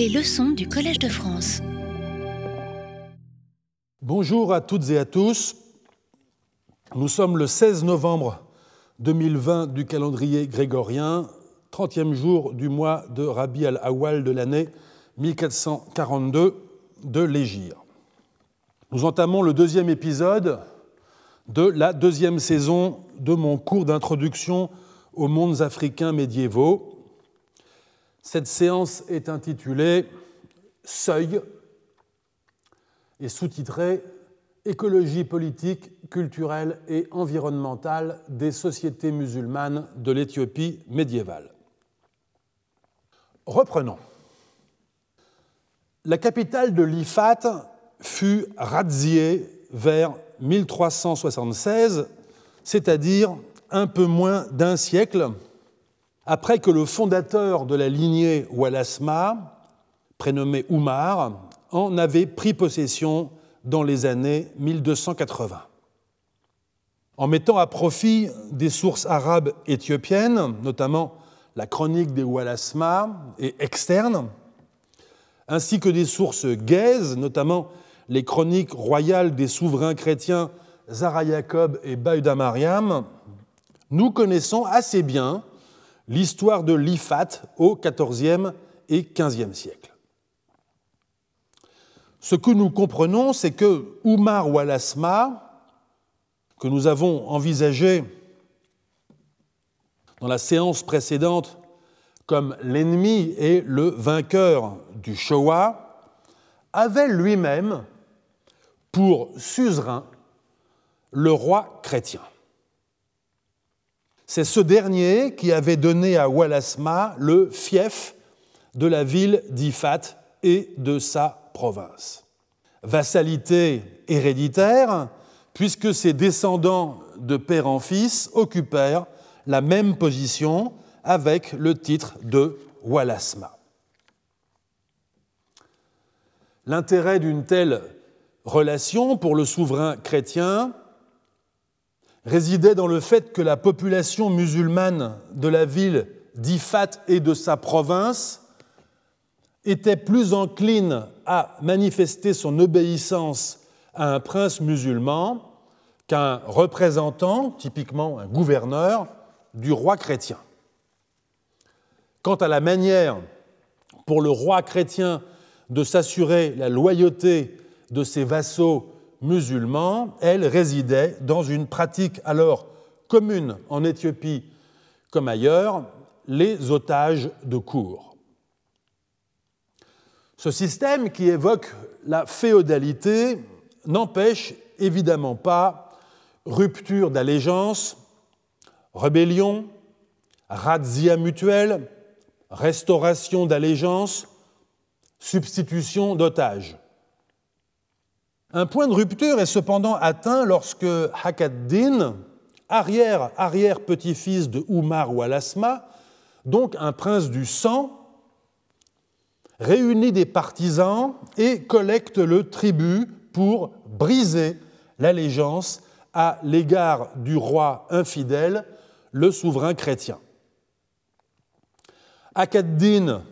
Les leçons du Collège de France. Bonjour à toutes et à tous. Nous sommes le 16 novembre 2020 du calendrier grégorien, 30e jour du mois de Rabi al-Awwal de l'année 1442 de l'Égir. Nous entamons le deuxième épisode de la deuxième saison de mon cours d'introduction aux mondes africains médiévaux. Cette séance est intitulée Seuil et sous-titrée Écologie politique, culturelle et environnementale des sociétés musulmanes de l'Éthiopie médiévale. Reprenons. La capitale de l'Ifat fut razziée vers 1376, c'est-à-dire un peu moins d'un siècle après que le fondateur de la lignée Walasma, prénommé Oumar, en avait pris possession dans les années 1280. En mettant à profit des sources arabes éthiopiennes, notamment la chronique des Walasma et externes, ainsi que des sources guaises, notamment les chroniques royales des souverains chrétiens Zara et Baïda Mariam, nous connaissons assez bien l'histoire de l'Ifat au XIVe et XVe siècle. Ce que nous comprenons, c'est que Oumar Walasma, que nous avons envisagé dans la séance précédente comme l'ennemi et le vainqueur du Shoah, avait lui-même pour suzerain le roi chrétien. C'est ce dernier qui avait donné à Walasma le fief de la ville d'Ifat et de sa province. Vassalité héréditaire, puisque ses descendants de père en fils occupèrent la même position avec le titre de Walasma. L'intérêt d'une telle relation pour le souverain chrétien résidait dans le fait que la population musulmane de la ville d'Ifat et de sa province était plus encline à manifester son obéissance à un prince musulman qu'un représentant, typiquement un gouverneur, du roi chrétien. Quant à la manière pour le roi chrétien de s'assurer la loyauté de ses vassaux musulmans, elle résidait dans une pratique alors commune en Éthiopie comme ailleurs, les otages de cour. Ce système qui évoque la féodalité n'empêche évidemment pas rupture d'allégeance, rébellion, razzia mutuelle, restauration d'allégeance, substitution d'otages. Un point de rupture est cependant atteint lorsque Hakaddin, arrière, arrière petit-fils de Oumar Walasma, donc un prince du sang, réunit des partisans et collecte le tribut pour briser l'allégeance à l'égard du roi infidèle, le souverain chrétien. Hakaddin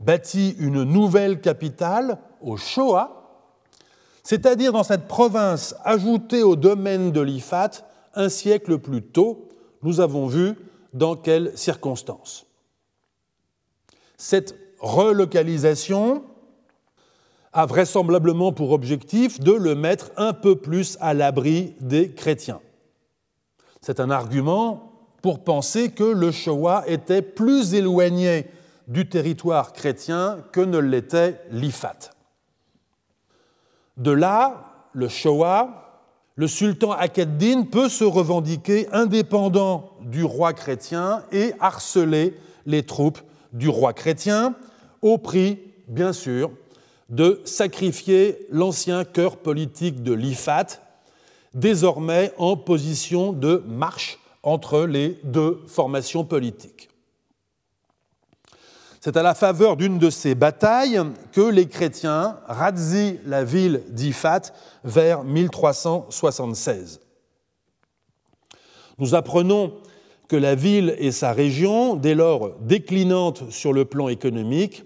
bâtit une nouvelle capitale au Shoah, c'est-à-dire dans cette province ajoutée au domaine de l'Ifat un siècle plus tôt, nous avons vu dans quelles circonstances. Cette relocalisation a vraisemblablement pour objectif de le mettre un peu plus à l'abri des chrétiens. C'est un argument pour penser que le Shoah était plus éloigné du territoire chrétien que ne l'était l'Ifat. De là, le Shoah, le sultan Akeddin peut se revendiquer indépendant du roi chrétien et harceler les troupes du roi chrétien, au prix, bien sûr, de sacrifier l'ancien cœur politique de l'Ifat, désormais en position de marche entre les deux formations politiques. C'est à la faveur d'une de ces batailles que les chrétiens razzient la ville d'Ifat vers 1376. Nous apprenons que la ville et sa région, dès lors déclinantes sur le plan économique,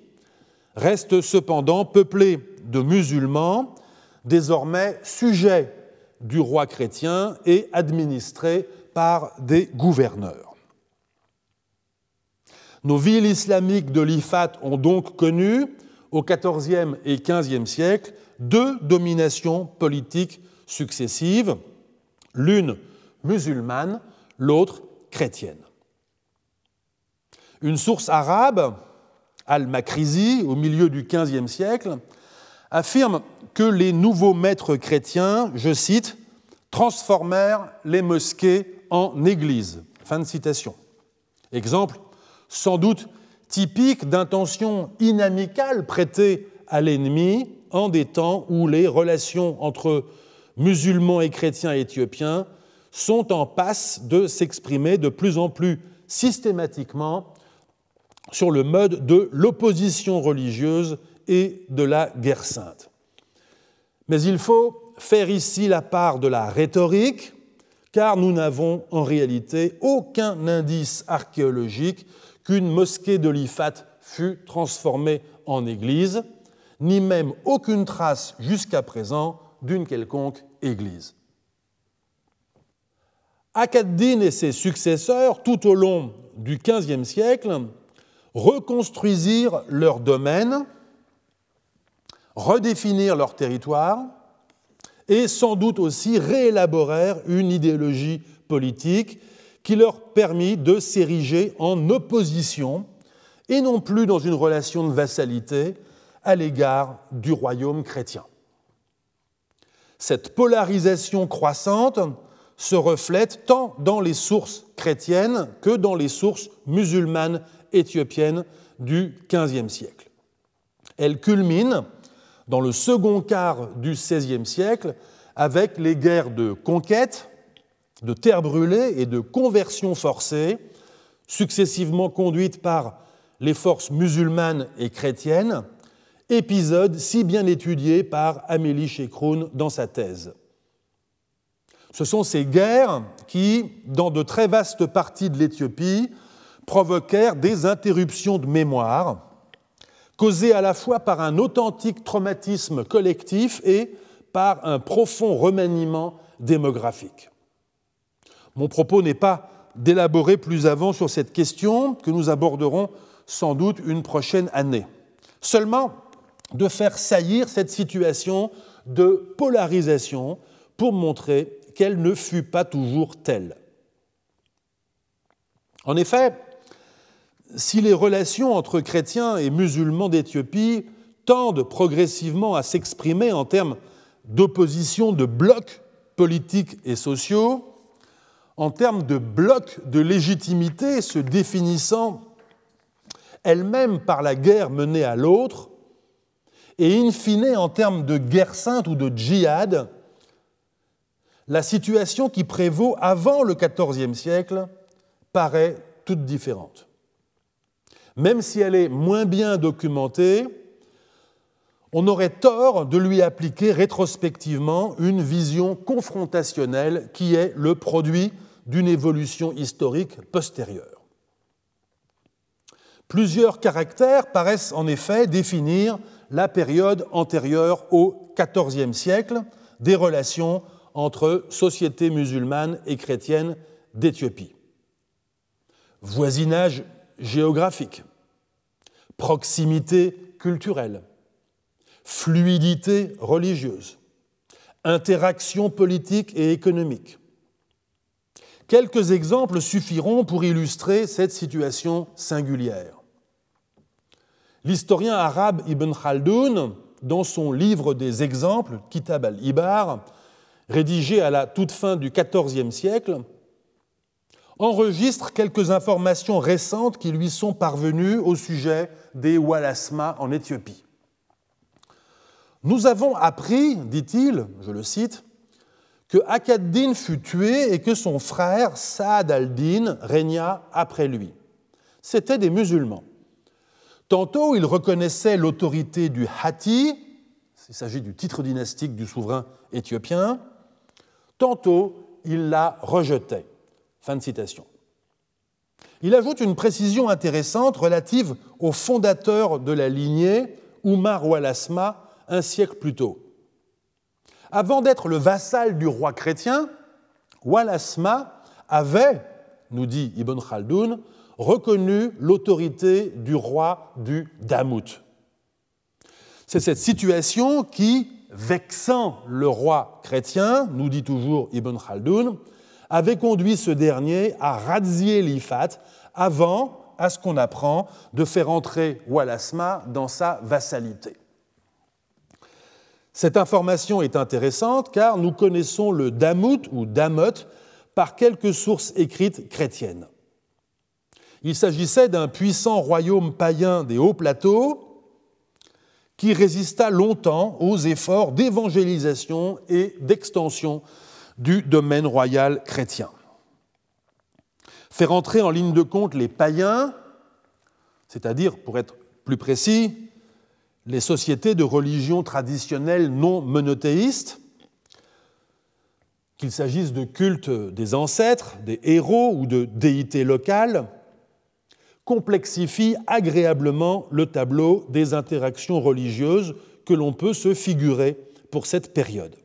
reste cependant peuplé de musulmans, désormais sujets du roi chrétien et administrés par des gouverneurs. Nos villes islamiques de l'Ifat ont donc connu, au XIVe et XVe siècle, deux dominations politiques successives, l'une musulmane, l'autre chrétienne. Une source arabe, Al-Makrizi, au milieu du XVe siècle, affirme que les nouveaux maîtres chrétiens, je cite, transformèrent les mosquées en églises. Fin de citation. Exemple sans doute typique d'intentions inamicales prêtées à l'ennemi en des temps où les relations entre musulmans et chrétiens éthiopiens sont en passe de s'exprimer de plus en plus systématiquement sur le mode de l'opposition religieuse et de la guerre sainte. Mais il faut faire ici la part de la rhétorique, car nous n'avons en réalité aucun indice archéologique qu'une mosquée de l'Ifat fut transformée en église, ni même aucune trace jusqu'à présent d'une quelconque église. Akkad-Din et ses successeurs, tout au long du XVe siècle, reconstruisirent leur domaine, redéfinirent leur territoire et sans doute aussi réélaborèrent une idéologie politique qui leur permit de s'ériger en opposition et non plus dans une relation de vassalité à l'égard du royaume chrétien. Cette polarisation croissante se reflète tant dans les sources chrétiennes que dans les sources musulmanes éthiopiennes du XVe siècle. Elle culmine dans le second quart du XVIe siècle avec les guerres de conquête, de terre brûlée et de conversion forcée, successivement conduites par les forces musulmanes et chrétiennes, épisode si bien étudié par Amélie Chekroun dans sa thèse. Ce sont ces guerres qui, dans de très vastes parties de l'Éthiopie, provoquèrent des interruptions de mémoire, causées à la fois par un authentique traumatisme collectif et par un profond remaniement démographique. Mon propos n'est pas d'élaborer plus avant sur cette question que nous aborderons sans doute une prochaine année. Seulement de faire saillir cette situation de polarisation pour montrer qu'elle ne fut pas toujours telle. En effet, si les relations entre chrétiens et musulmans d'Éthiopie tendent progressivement à s'exprimer en termes d'opposition de blocs politiques et sociaux, en termes de blocs de légitimité se définissant elles-mêmes par la guerre menée à l'autre, et in fine en termes de guerre sainte ou de djihad, la situation qui prévaut avant le XIVe siècle paraît toute différente. Même si elle est moins bien documentée, on aurait tort de lui appliquer rétrospectivement une vision confrontationnelle qui est le produit d'une évolution historique postérieure. Plusieurs caractères paraissent en effet définir la période antérieure au XIVe siècle des relations entre sociétés musulmanes et chrétiennes d'Éthiopie. Voisinage géographique, proximité culturelle, fluidité religieuse, interaction politique et économique. Quelques exemples suffiront pour illustrer cette situation singulière. L'historien arabe Ibn Khaldoun, dans son livre des exemples, Kitab al-Ibar, rédigé à la toute fin du XIVe siècle, enregistre quelques informations récentes qui lui sont parvenues au sujet des Walasma en Éthiopie. Nous avons appris, dit-il, je le cite, que Akkad-Din fut tué et que son frère Saad al-Din régna après lui. C'étaient des musulmans. Tantôt, ils reconnaissaient l'autorité du Hati, il s'agit du titre dynastique du souverain éthiopien, tantôt, ils la rejetaient. Fin de citation. Il ajoute une précision intéressante relative au fondateur de la lignée, Oumar Walasma un siècle plus tôt. Avant d'être le vassal du roi chrétien, Walasma avait, nous dit Ibn Khaldoun, reconnu l'autorité du roi du Damout. C'est cette situation qui, vexant le roi chrétien, nous dit toujours Ibn Khaldoun, avait conduit ce dernier à razzier l'Ifat avant, à ce qu'on apprend, de faire entrer Walasma dans sa vassalité. Cette information est intéressante car nous connaissons le Damout ou Damot par quelques sources écrites chrétiennes. Il s'agissait d'un puissant royaume païen des hauts plateaux qui résista longtemps aux efforts d'évangélisation et d'extension du domaine royal chrétien. Faire entrer en ligne de compte les païens, c'est-à-dire, pour être plus précis, les sociétés de religion traditionnelle non monothéistes, qu'il s'agisse de cultes des ancêtres, des héros ou de déités locales, complexifie agréablement le tableau des interactions religieuses que l'on peut se figurer pour cette période.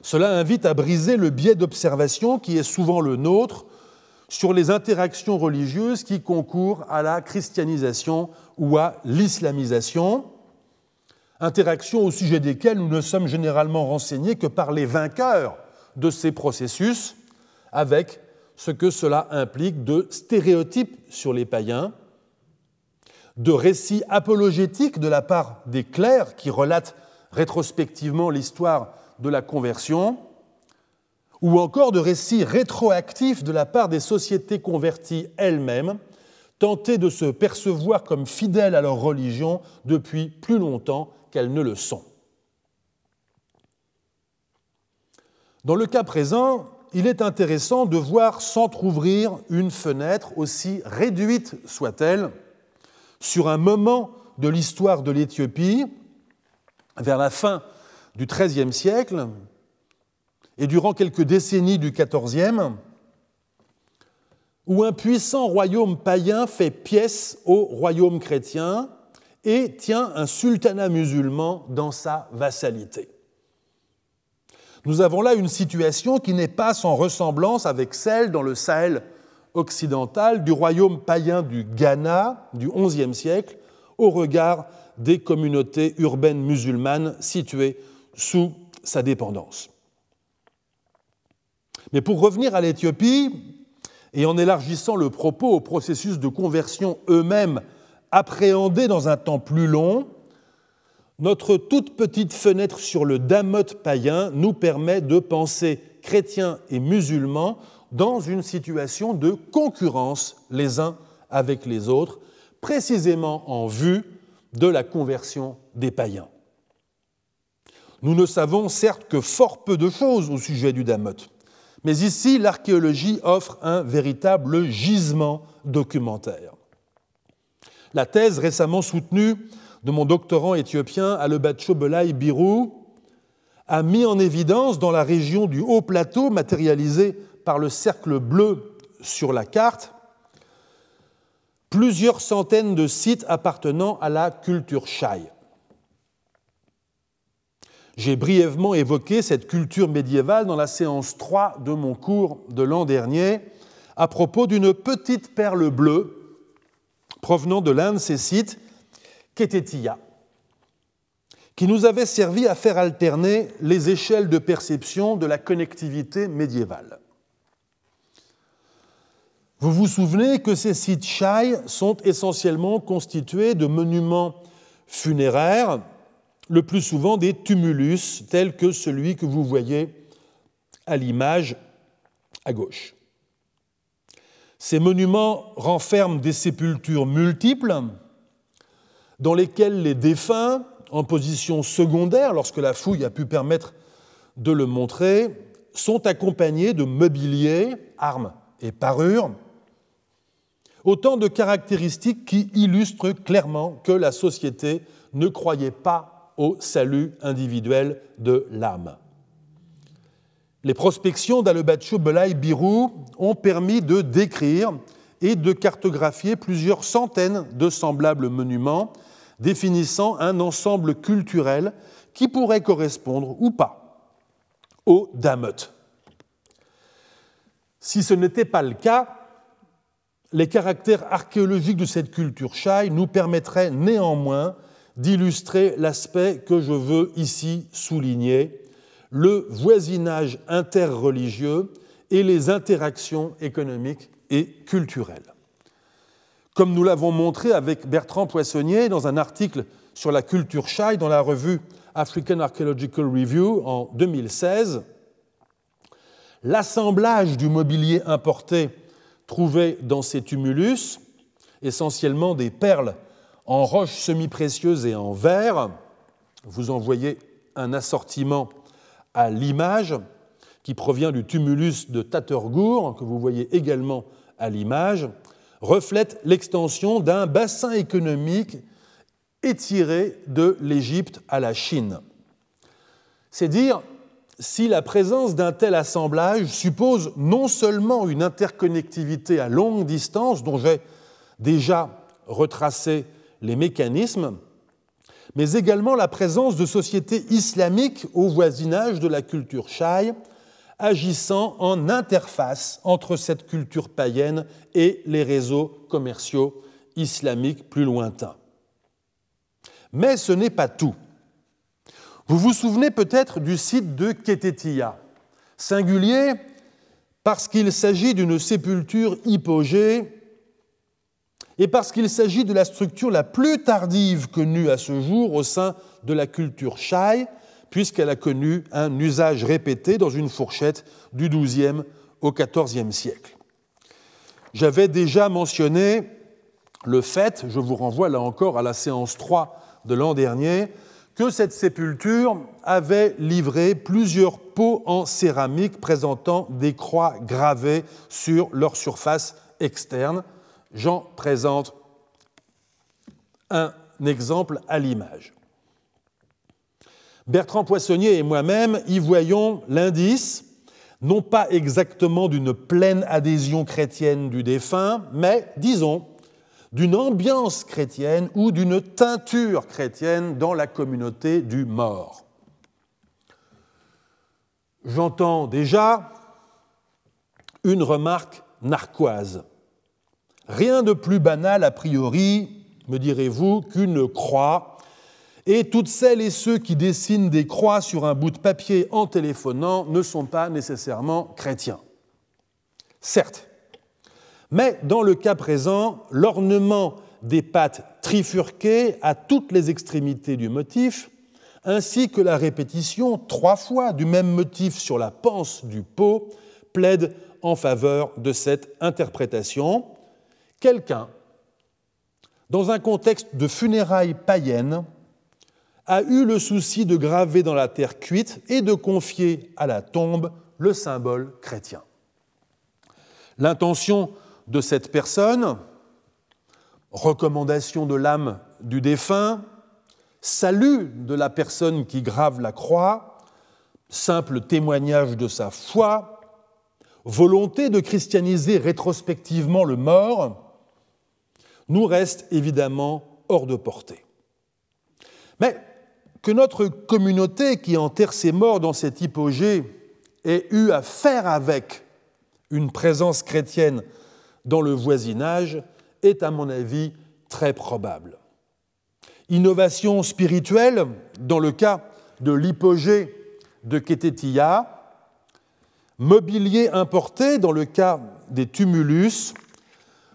Cela invite à briser le biais d'observation qui est souvent le nôtre sur les interactions religieuses qui concourent à la christianisation ou à l'islamisation, interactions au sujet desquelles nous ne sommes généralement renseignés que par les vainqueurs de ces processus, avec ce que cela implique de stéréotypes sur les païens, de récits apologétiques de la part des clercs qui relatent rétrospectivement l'histoire de la conversion, ou encore de récits rétroactifs de la part des sociétés converties elles-mêmes, tentées de se percevoir comme fidèles à leur religion depuis plus longtemps qu'elles ne le sont. Dans le cas présent, il est intéressant de voir s'entr'ouvrir une fenêtre, aussi réduite soit-elle, sur un moment de l'histoire de l'Éthiopie, vers la fin du XIIIe siècle et durant quelques décennies du XIVe, où un puissant royaume païen fait pièce au royaume chrétien et tient un sultanat musulman dans sa vassalité. Nous avons là une situation qui n'est pas sans ressemblance avec celle dans le Sahel occidental du royaume païen du Ghana du XIe siècle au regard des communautés urbaines musulmanes situées sous sa dépendance. Mais pour revenir à l'Éthiopie, et en élargissant le propos au processus de conversion eux-mêmes appréhendés dans un temps plus long, notre toute petite fenêtre sur le damote païen nous permet de penser chrétiens et musulmans dans une situation de concurrence les uns avec les autres, précisément en vue de la conversion des païens. Nous ne savons certes que fort peu de choses au sujet du Damot, mais ici l'archéologie offre un véritable gisement documentaire. La thèse récemment soutenue de mon doctorant éthiopien Alebacho Belay Birou a mis en évidence dans la région du haut plateau, matérialisé par le cercle bleu sur la carte, plusieurs centaines de sites appartenant à la culture Shai. J'ai brièvement évoqué cette culture médiévale dans la séance 3 de mon cours de l'an dernier à propos d'une petite perle bleue provenant de l'un de ces sites, Ketetia, qui nous avait servi à faire alterner les échelles de perception de la connectivité médiévale. Vous vous souvenez que ces sites Shai sont essentiellement constitués de monuments funéraires le plus souvent des tumulus tels que celui que vous voyez à l'image à gauche. Ces monuments renferment des sépultures multiples dans lesquelles les défunts, en position secondaire, lorsque la fouille a pu permettre de le montrer, sont accompagnés de mobilier, armes et parures, autant de caractéristiques qui illustrent clairement que la société ne croyait pas au salut individuel de l'âme. Les prospections d'Alebacho Belay Birou ont permis de décrire et de cartographier plusieurs centaines de semblables monuments définissant un ensemble culturel qui pourrait correspondre ou pas au Damut. Si ce n'était pas le cas, les caractères archéologiques de cette culture Shai nous permettraient néanmoins d'illustrer l'aspect que je veux ici souligner, le voisinage interreligieux et les interactions économiques et culturelles. Comme nous l'avons montré avec Bertrand Poissonnier dans un article sur la culture Shai dans la revue African Archaeological Review en 2016, l'assemblage du mobilier importé trouvé dans ces tumulus, essentiellement des perles en roches semi-précieuses et en verre, vous en voyez un assortiment à l'image qui provient du tumulus de Tatergour, que vous voyez également à l'image, reflète l'extension d'un bassin économique étiré de l'Égypte à la Chine. C'est dire si la présence d'un tel assemblage suppose non seulement une interconnectivité à longue distance, dont j'ai déjà retracé les mécanismes, mais également la présence de sociétés islamiques au voisinage de la culture Shai, agissant en interface entre cette culture païenne et les réseaux commerciaux islamiques plus lointains. Mais ce n'est pas tout. Vous vous souvenez peut-être du site de Ketetia, singulier parce qu'il s'agit d'une sépulture hypogée et parce qu'il s'agit de la structure la plus tardive connue à ce jour au sein de la culture Shai, puisqu'elle a connu un usage répété dans une fourchette du XIIe au XIVe siècle. J'avais déjà mentionné le fait, je vous renvoie là encore à la séance 3 de l'an dernier, que cette sépulture avait livré plusieurs pots en céramique présentant des croix gravées sur leur surface externe. J'en présente un exemple à l'image. Bertrand Poissonnier et moi-même y voyons l'indice, non pas exactement d'une pleine adhésion chrétienne du défunt, mais, disons, d'une ambiance chrétienne ou d'une teinture chrétienne dans la communauté du mort. J'entends déjà une remarque narquoise. Rien de plus banal a priori, me direz-vous, qu'une croix, et toutes celles et ceux qui dessinent des croix sur un bout de papier en téléphonant ne sont pas nécessairement chrétiens. Certes, mais dans le cas présent, l'ornement des pattes trifurquées à toutes les extrémités du motif, ainsi que la répétition trois fois du même motif sur la panse du pot, plaide en faveur de cette interprétation. Quelqu'un, dans un contexte de funérailles païennes, a eu le souci de graver dans la terre cuite et de confier à la tombe le symbole chrétien. L'intention de cette personne, recommandation de l'âme du défunt, salut de la personne qui grave la croix, simple témoignage de sa foi, volonté de christianiser rétrospectivement le mort, nous reste évidemment hors de portée. Mais que notre communauté qui enterre ses morts dans cet hypogée ait eu à faire avec une présence chrétienne dans le voisinage est, à mon avis, très probable. Innovation spirituelle, dans le cas de l'hypogée de Ketetia, mobilier importé, dans le cas des tumulus,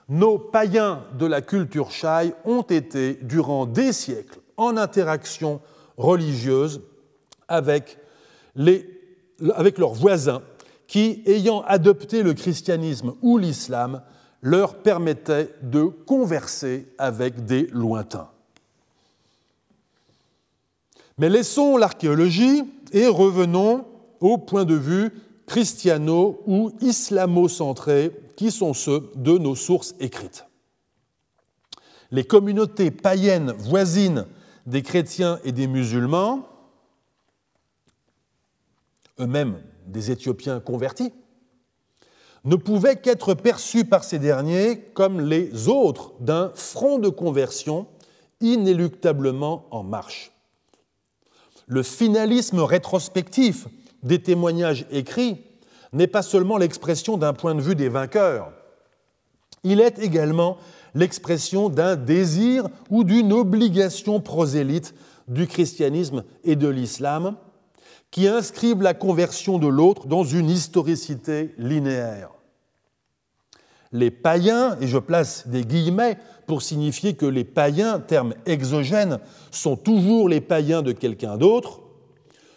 nos païens de la culture Shai ont été, durant des siècles, en interaction religieuse avec, avec leurs voisins qui, ayant adopté le christianisme ou l'islam, leur permettait de converser avec des lointains. Mais laissons l'archéologie et revenons au point de vue christiano ou islamo-centré qui sont ceux de nos sources écrites. Les communautés païennes voisines des chrétiens et des musulmans, eux-mêmes des Éthiopiens convertis, ne pouvaient qu'être perçus par ces derniers comme les autres d'un front de conversion inéluctablement en marche. Le finalisme rétrospectif des témoignages écrits n'est pas seulement l'expression d'un point de vue des vainqueurs, il est également l'expression d'un désir ou d'une obligation prosélyte du christianisme et de l'islam qui inscrivent la conversion de l'autre dans une historicité linéaire. Les païens, et je place des guillemets pour signifier que les païens, terme exogène, sont toujours les païens de quelqu'un d'autre,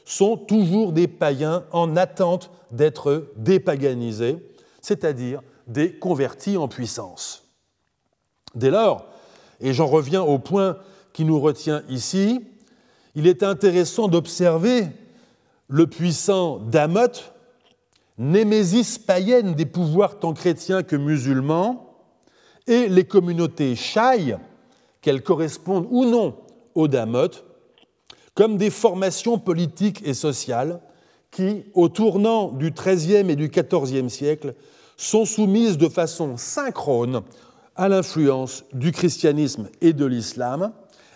sont toujours des païens en attente d'être dépaganisés, c'est-à-dire des convertis en puissance. Dès lors, et j'en reviens au point qui nous retient ici, il est intéressant d'observer le puissant Damoth, némésis païenne des pouvoirs tant chrétiens que musulmans, et les communautés Shai, qu'elles correspondent ou non au Damoth, comme des formations politiques et sociales qui, au tournant du XIIIe et du XIVe siècle, sont soumises de façon synchrone à l'influence du christianisme et de l'islam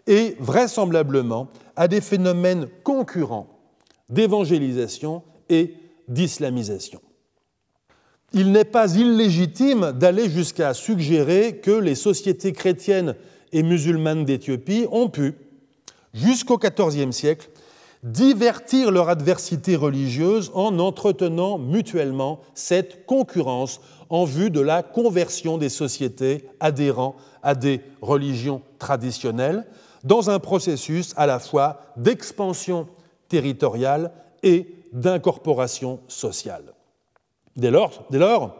et vraisemblablement à des phénomènes concurrents d'évangélisation et d'islamisation. Il n'est pas illégitime d'aller jusqu'à suggérer que les sociétés chrétiennes et musulmanes d'Éthiopie ont pu, jusqu'au XIVe siècle, divertir leur adversité religieuse en entretenant mutuellement cette concurrence en vue de la conversion des sociétés adhérant à des religions traditionnelles, dans un processus à la fois d'expansion territoriale et d'incorporation sociale. Dès lors, dès lors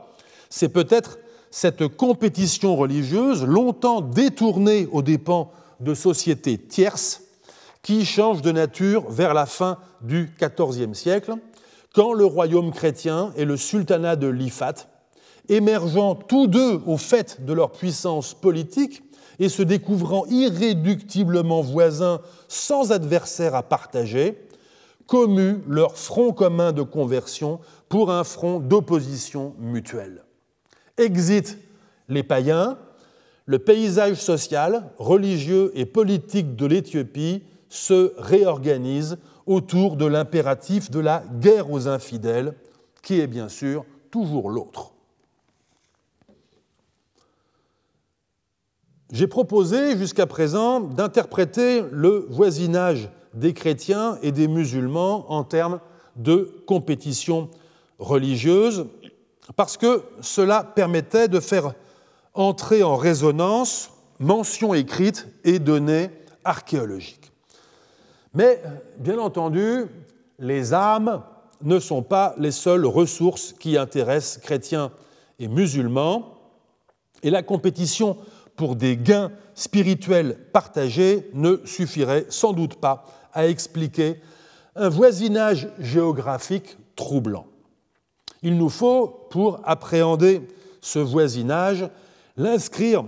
c'est peut-être cette compétition religieuse, longtemps détournée aux dépens de sociétés tierces, qui change de nature vers la fin du XIVe siècle, quand le royaume chrétien et le sultanat de l'Ifat, émergeant tous deux au fait de leur puissance politique et se découvrant irréductiblement voisins sans adversaires à partager, commuent leur front commun de conversion pour un front d'opposition mutuelle. Exit les païens, le paysage social, religieux et politique de l'Éthiopie se réorganise autour de l'impératif de la guerre aux infidèles, qui est bien sûr toujours l'autre. J'ai proposé jusqu'à présent d'interpréter le voisinage des chrétiens et des musulmans en termes de compétition religieuse, parce que cela permettait de faire entrer en résonance mentions écrites et données archéologiques. Mais, bien entendu, les âmes ne sont pas les seules ressources qui intéressent chrétiens et musulmans, et la compétition pour des gains spirituels partagés ne suffirait sans doute pas à expliquer un voisinage géographique troublant. Il nous faut, pour appréhender ce voisinage, l'inscrire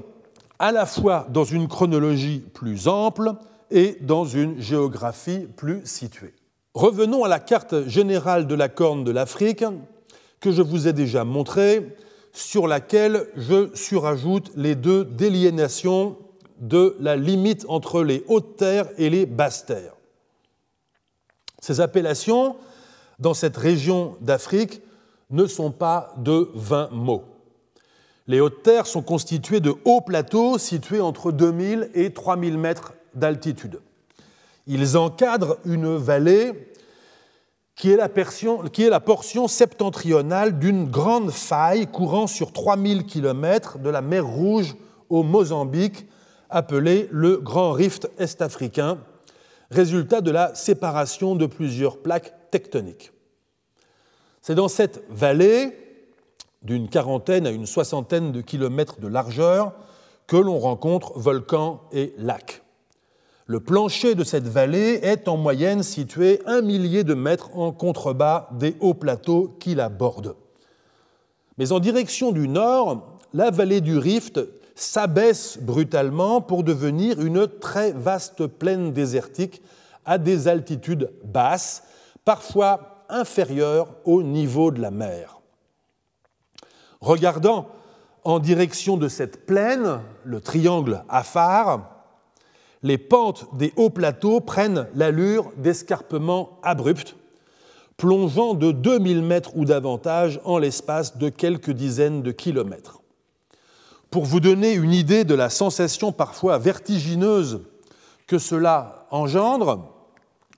à la fois dans une chronologie plus ample et dans une géographie plus située. Revenons à la carte générale de la Corne de l'Afrique que je vous ai déjà montrée, sur laquelle je surajoute les deux déliénations de la limite entre les hautes terres et les basses terres. Ces appellations, dans cette région d'Afrique, ne sont pas de 20 mots. Les hautes terres sont constituées de hauts plateaux situés entre 2000 et 3000 mètres d'altitude. Ils encadrent une vallée qui est la, portion septentrionale d'une grande faille courant sur 3000 km de la mer Rouge au Mozambique, appelée le Grand Rift Est-Africain, résultat de la séparation de plusieurs plaques tectoniques. C'est dans cette vallée, d'une quarantaine à une soixantaine de kilomètres de largeur, que l'on rencontre volcans et lacs. Le plancher de cette vallée est en moyenne situé un millier de mètres en contrebas des hauts plateaux qui la bordent. Mais en direction du nord, la vallée du Rift s'abaisse brutalement pour devenir une très vaste plaine désertique à des altitudes basses, parfois inférieures au niveau de la mer. Regardant en direction de cette plaine, le triangle Afar, les pentes des hauts plateaux prennent l'allure d'escarpements abrupts, plongeant de 2000 mètres ou davantage en l'espace de quelques dizaines de kilomètres. Pour vous donner une idée de la sensation parfois vertigineuse que cela engendre,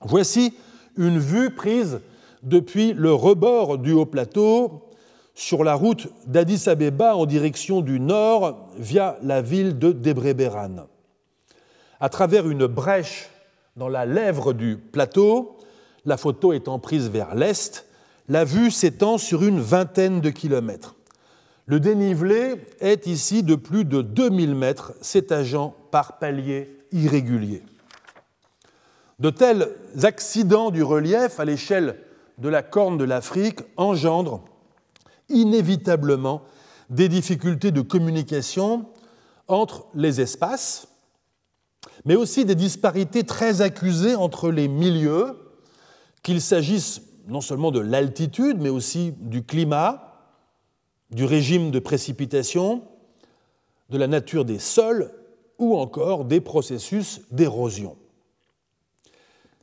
voici une vue prise depuis le rebord du haut plateau sur la route d'Addis Abeba en direction du nord via la ville de Debreberan. À travers une brèche dans la lèvre du plateau, la photo étant prise vers l'est, la vue s'étend sur une vingtaine de kilomètres. Le dénivelé est ici de plus de 2000 mètres, s'étageant par paliers irréguliers. De tels accidents du relief à l'échelle de la corne de l'Afrique engendrent inévitablement des difficultés de communication entre les espaces, mais aussi des disparités très accusées entre les milieux, qu'il s'agisse non seulement de l'altitude, mais aussi du climat, du régime de précipitation, de la nature des sols ou encore des processus d'érosion.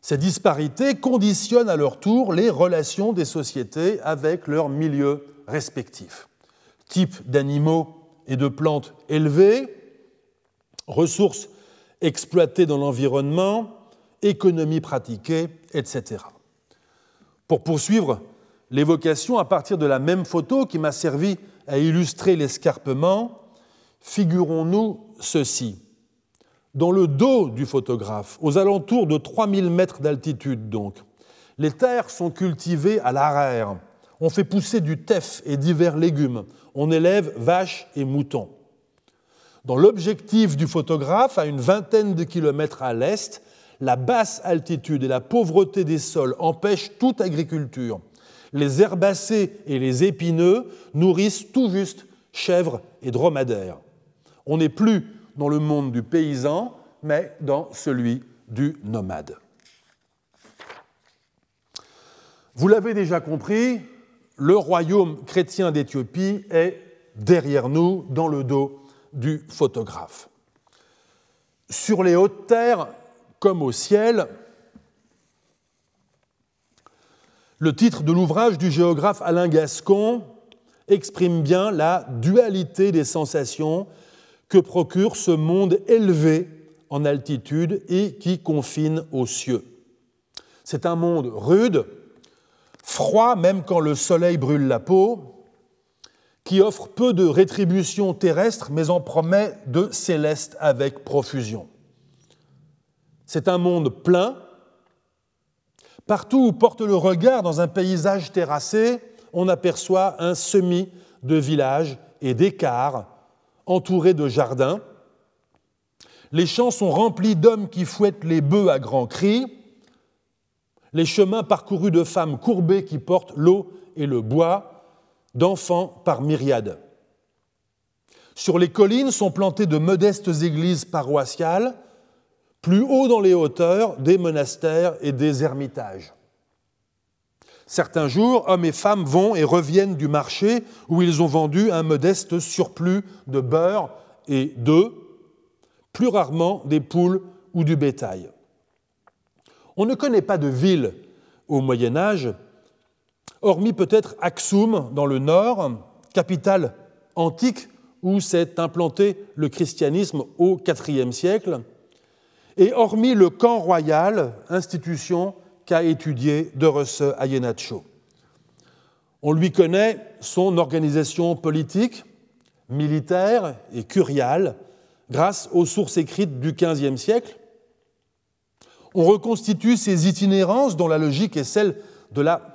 Ces disparités conditionnent à leur tour les relations des sociétés avec leurs milieux respectifs. Type d'animaux et de plantes élevés, ressources exploitées dans l'environnement, économie pratiquée, etc. Pour poursuivre l'évocation à partir de la même photo qui m'a servi à illustrer l'escarpement, figurons-nous ceci. Dans le dos du photographe, aux alentours de 3000 mètres d'altitude donc, les terres sont cultivées à l'arrière. On fait pousser du teff et divers légumes. On élève vaches et moutons. Dans l'objectif du photographe, à une vingtaine de kilomètres à l'est, la basse altitude et la pauvreté des sols empêchent toute agriculture. Les herbacées et les épineux nourrissent tout juste chèvres et dromadaires. On n'est plus dans le monde du paysan, mais dans celui du nomade. Vous l'avez déjà compris, le royaume chrétien d'Éthiopie est derrière nous, dans le dos du photographe. Sur les hautes terres, comme au ciel, le titre de l'ouvrage du géographe Alain Gascon exprime bien la dualité des sensations que procure ce monde élevé en altitude et qui confine aux cieux. C'est un monde rude, froid même quand le soleil brûle la peau, qui offre peu de rétribution terrestre mais en promet de céleste avec profusion. C'est un monde plein. Partout où porte le regard dans un paysage terrassé, on aperçoit un semis de villages et d'écarts entourés de jardins. Les champs sont remplis d'hommes qui fouettent les bœufs à grands cris. Les chemins parcourus de femmes courbées qui portent l'eau et le bois, d'enfants par myriades. Sur les collines sont plantées de modestes églises paroissiales plus haut dans les hauteurs, des monastères et des ermitages. Certains jours, hommes et femmes vont et reviennent du marché où ils ont vendu un modeste surplus de beurre et d'œufs, plus rarement des poules ou du bétail. On ne connaît pas de ville au Moyen Âge, hormis peut-être Axum dans le nord, capitale antique où s'est implanté le christianisme au IVe siècle, et hormis le camp royal, institution qu'a étudié De Resse Ayenacho. On lui connaît son organisation politique, militaire et curiale grâce aux sources écrites du XVe siècle. On reconstitue ses itinérances dont la logique est celle de la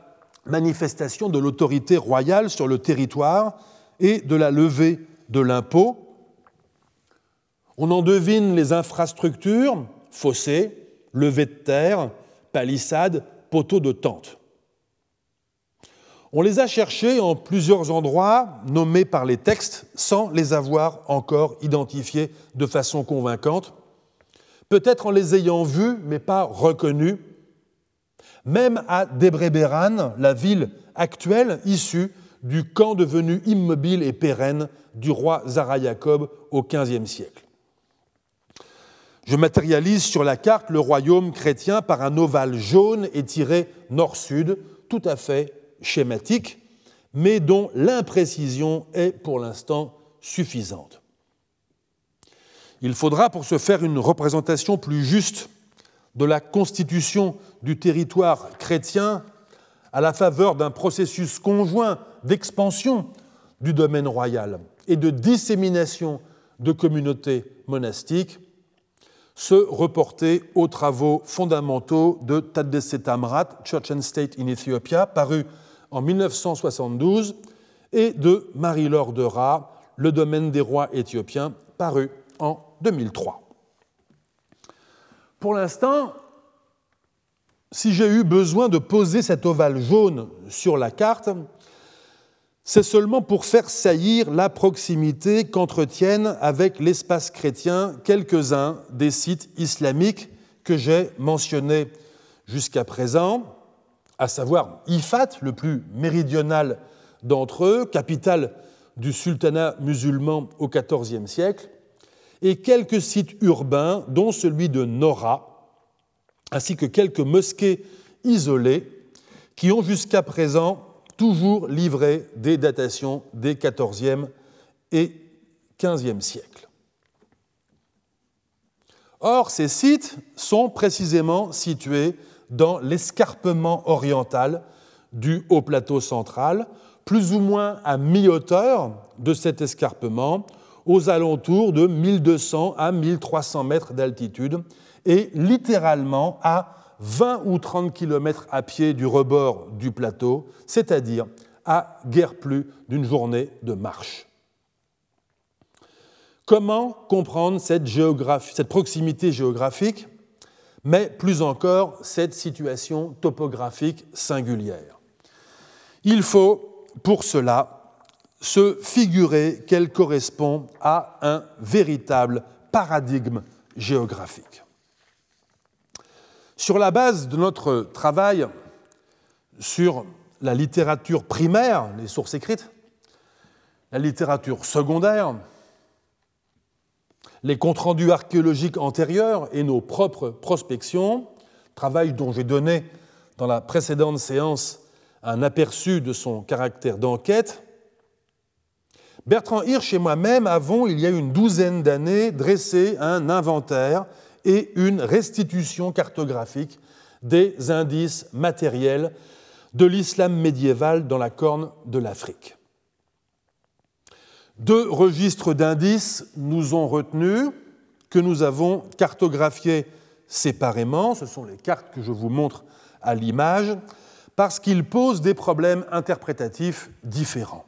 manifestation de l'autorité royale sur le territoire et de la levée de l'impôt. On en devine les infrastructures, fossés, levées de terre, palissades, poteaux de tente. On les a cherchés en plusieurs endroits nommés par les textes sans les avoir encore identifiés de façon convaincante, peut-être en les ayant vus mais pas reconnus, même à Debreberan, la ville actuelle issue du camp devenu immobile et pérenne du roi Zara Jacob au XVe siècle. Je matérialise sur la carte le royaume chrétien par un ovale jaune étiré nord-sud, tout à fait schématique, mais dont l'imprécision est pour l'instant suffisante. Il faudra pour se faire une représentation plus juste de la constitution du territoire chrétien à la faveur d'un processus conjoint d'expansion du domaine royal et de dissémination de communautés monastiques, se reporter aux travaux fondamentaux de Tadesse Tamrat, Church and State in Ethiopia, paru en 1972, et de Marie-Laure de Ra, Le domaine des rois éthiopiens, paru en 2003. Pour l'instant, si j'ai eu besoin de poser cet ovale jaune sur la carte, c'est seulement pour faire saillir la proximité qu'entretiennent avec l'espace chrétien quelques-uns des sites islamiques que j'ai mentionnés jusqu'à présent, à savoir Ifat, le plus méridional d'entre eux, capitale du sultanat musulman au XIVe siècle, et quelques sites urbains, dont celui de Nora, ainsi que quelques mosquées isolées qui ont jusqu'à présent toujours livré des datations des XIVe et XVe siècles. Or, ces sites sont précisément situés dans l'escarpement oriental du haut plateau central, plus ou moins à mi-hauteur de cet escarpement, aux alentours de 1200 à 1300 mètres d'altitude, et littéralement à 20 ou 30 km à pied du rebord du plateau, c'est-à-dire à guère plus d'une journée de marche. Comment comprendre cette, cette proximité géographique, mais plus encore cette situation topographique singulière? Il faut pour cela se figurer qu'elle correspond à un véritable paradigme géographique. Sur la base de notre travail sur la littérature primaire, les sources écrites, la littérature secondaire, les comptes rendus archéologiques antérieurs et nos propres prospections, travail dont j'ai donné dans la précédente séance un aperçu de son caractère d'enquête, Bertrand Hirsch et moi-même avons, il y a une douzaine d'années, dressé un inventaire et une restitution cartographique des indices matériels de l'islam médiéval dans la corne de l'Afrique. Deux registres d'indices nous ont retenus, que nous avons cartographiés séparément, ce sont les cartes que je vous montre à l'image, parce qu'ils posent des problèmes interprétatifs différents.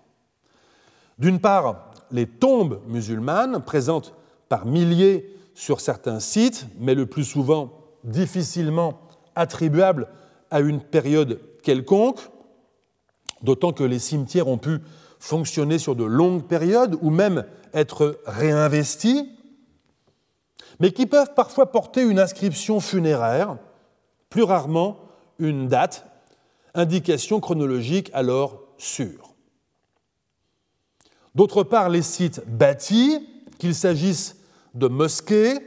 D'une part, les tombes musulmanes, présentes par milliers sur certains sites, mais le plus souvent difficilement attribuables à une période quelconque, d'autant que les cimetières ont pu fonctionner sur de longues périodes ou même être réinvestis, mais qui peuvent parfois porter une inscription funéraire, plus rarement une date, indication chronologique alors sûre. D'autre part, les sites bâtis, qu'il s'agisse de mosquées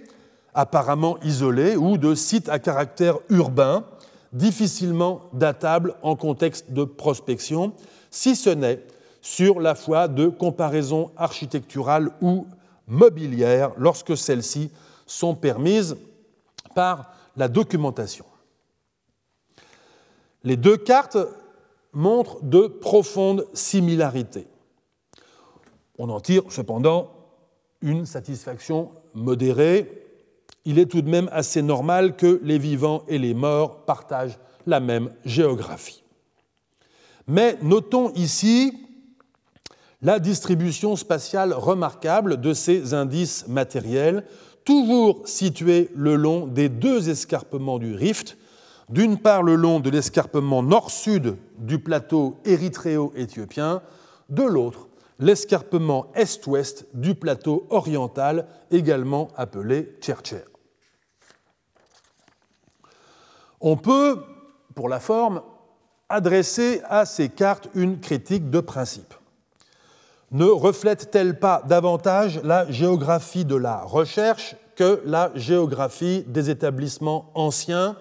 apparemment isolées ou de sites à caractère urbain, difficilement datables en contexte de prospection, si ce n'est sur la foi de comparaisons architecturales ou mobilières lorsque celles-ci sont permises par la documentation. Les deux cartes montrent de profondes similarités. On en tire cependant une satisfaction modérée. Il est tout de même assez normal que les vivants et les morts partagent la même géographie. Mais notons ici la distribution spatiale remarquable de ces indices matériels, toujours situés le long des deux escarpements du rift, d'une part le long de l'escarpement nord-sud du plateau érythréo-éthiopien, de l'autre l'escarpement est-ouest du plateau oriental, également appelé Tchercher. On peut, pour la forme, adresser à ces cartes une critique de principe. Ne reflètent-elles pas davantage la géographie de la recherche que la géographie des établissements anciens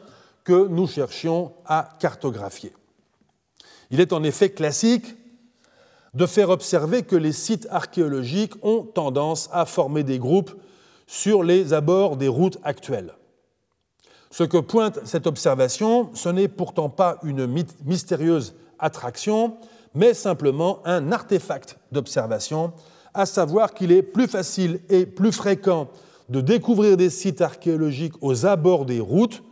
que nous cherchions à cartographier? Il est en effet classique de faire observer que les sites archéologiques ont tendance à former des groupes sur les abords des routes actuelles. Ce que pointe cette observation, ce n'est pourtant pas une mystérieuse attraction, mais simplement un artefact d'observation, à savoir qu'il est plus facile et plus fréquent de découvrir des sites archéologiques aux abords des routes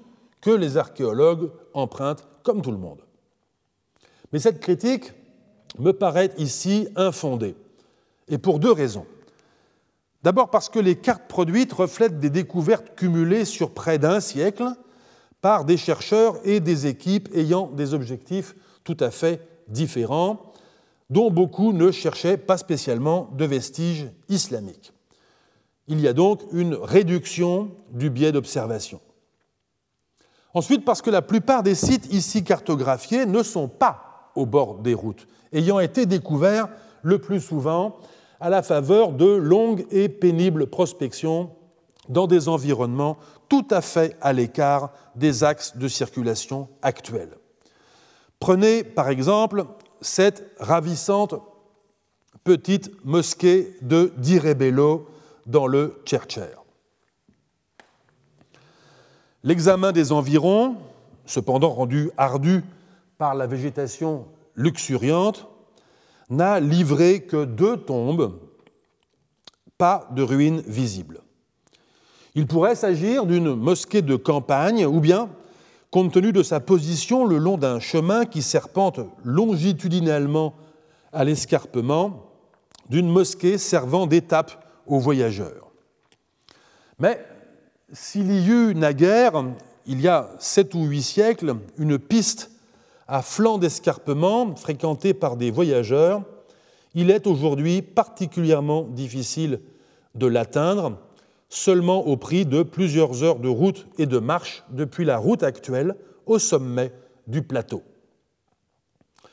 que les archéologues empruntent comme tout le monde. Mais cette critique me paraît ici infondée, et pour deux raisons. D'abord parce que les cartes produites reflètent des découvertes cumulées sur près d'un siècle par des chercheurs et des équipes ayant des objectifs tout à fait différents, dont beaucoup ne cherchaient pas spécialement de vestiges islamiques. Il y a donc une réduction du biais d'observation. Ensuite, parce que la plupart des sites ici cartographiés ne sont pas au bord des routes, ayant été découverts le plus souvent à la faveur de longues et pénibles prospections dans des environnements tout à fait à l'écart des axes de circulation actuels. Prenez par exemple cette ravissante petite mosquée de Direbello dans le Tchercher. L'examen des environs, cependant rendu ardu par la végétation luxuriante, n'a livré que deux tombes, pas de ruines visibles. Il pourrait s'agir d'une mosquée de campagne ou bien, compte tenu de sa position le long d'un chemin qui serpente longitudinalement à l'escarpement, d'une mosquée servant d'étape aux voyageurs. Mais s'il y eut naguère, il y a sept ou huit siècles, une piste à flanc d'escarpement fréquentée par des voyageurs, il est aujourd'hui particulièrement difficile de l'atteindre, seulement au prix de plusieurs heures de route et de marche depuis la route actuelle au sommet du plateau.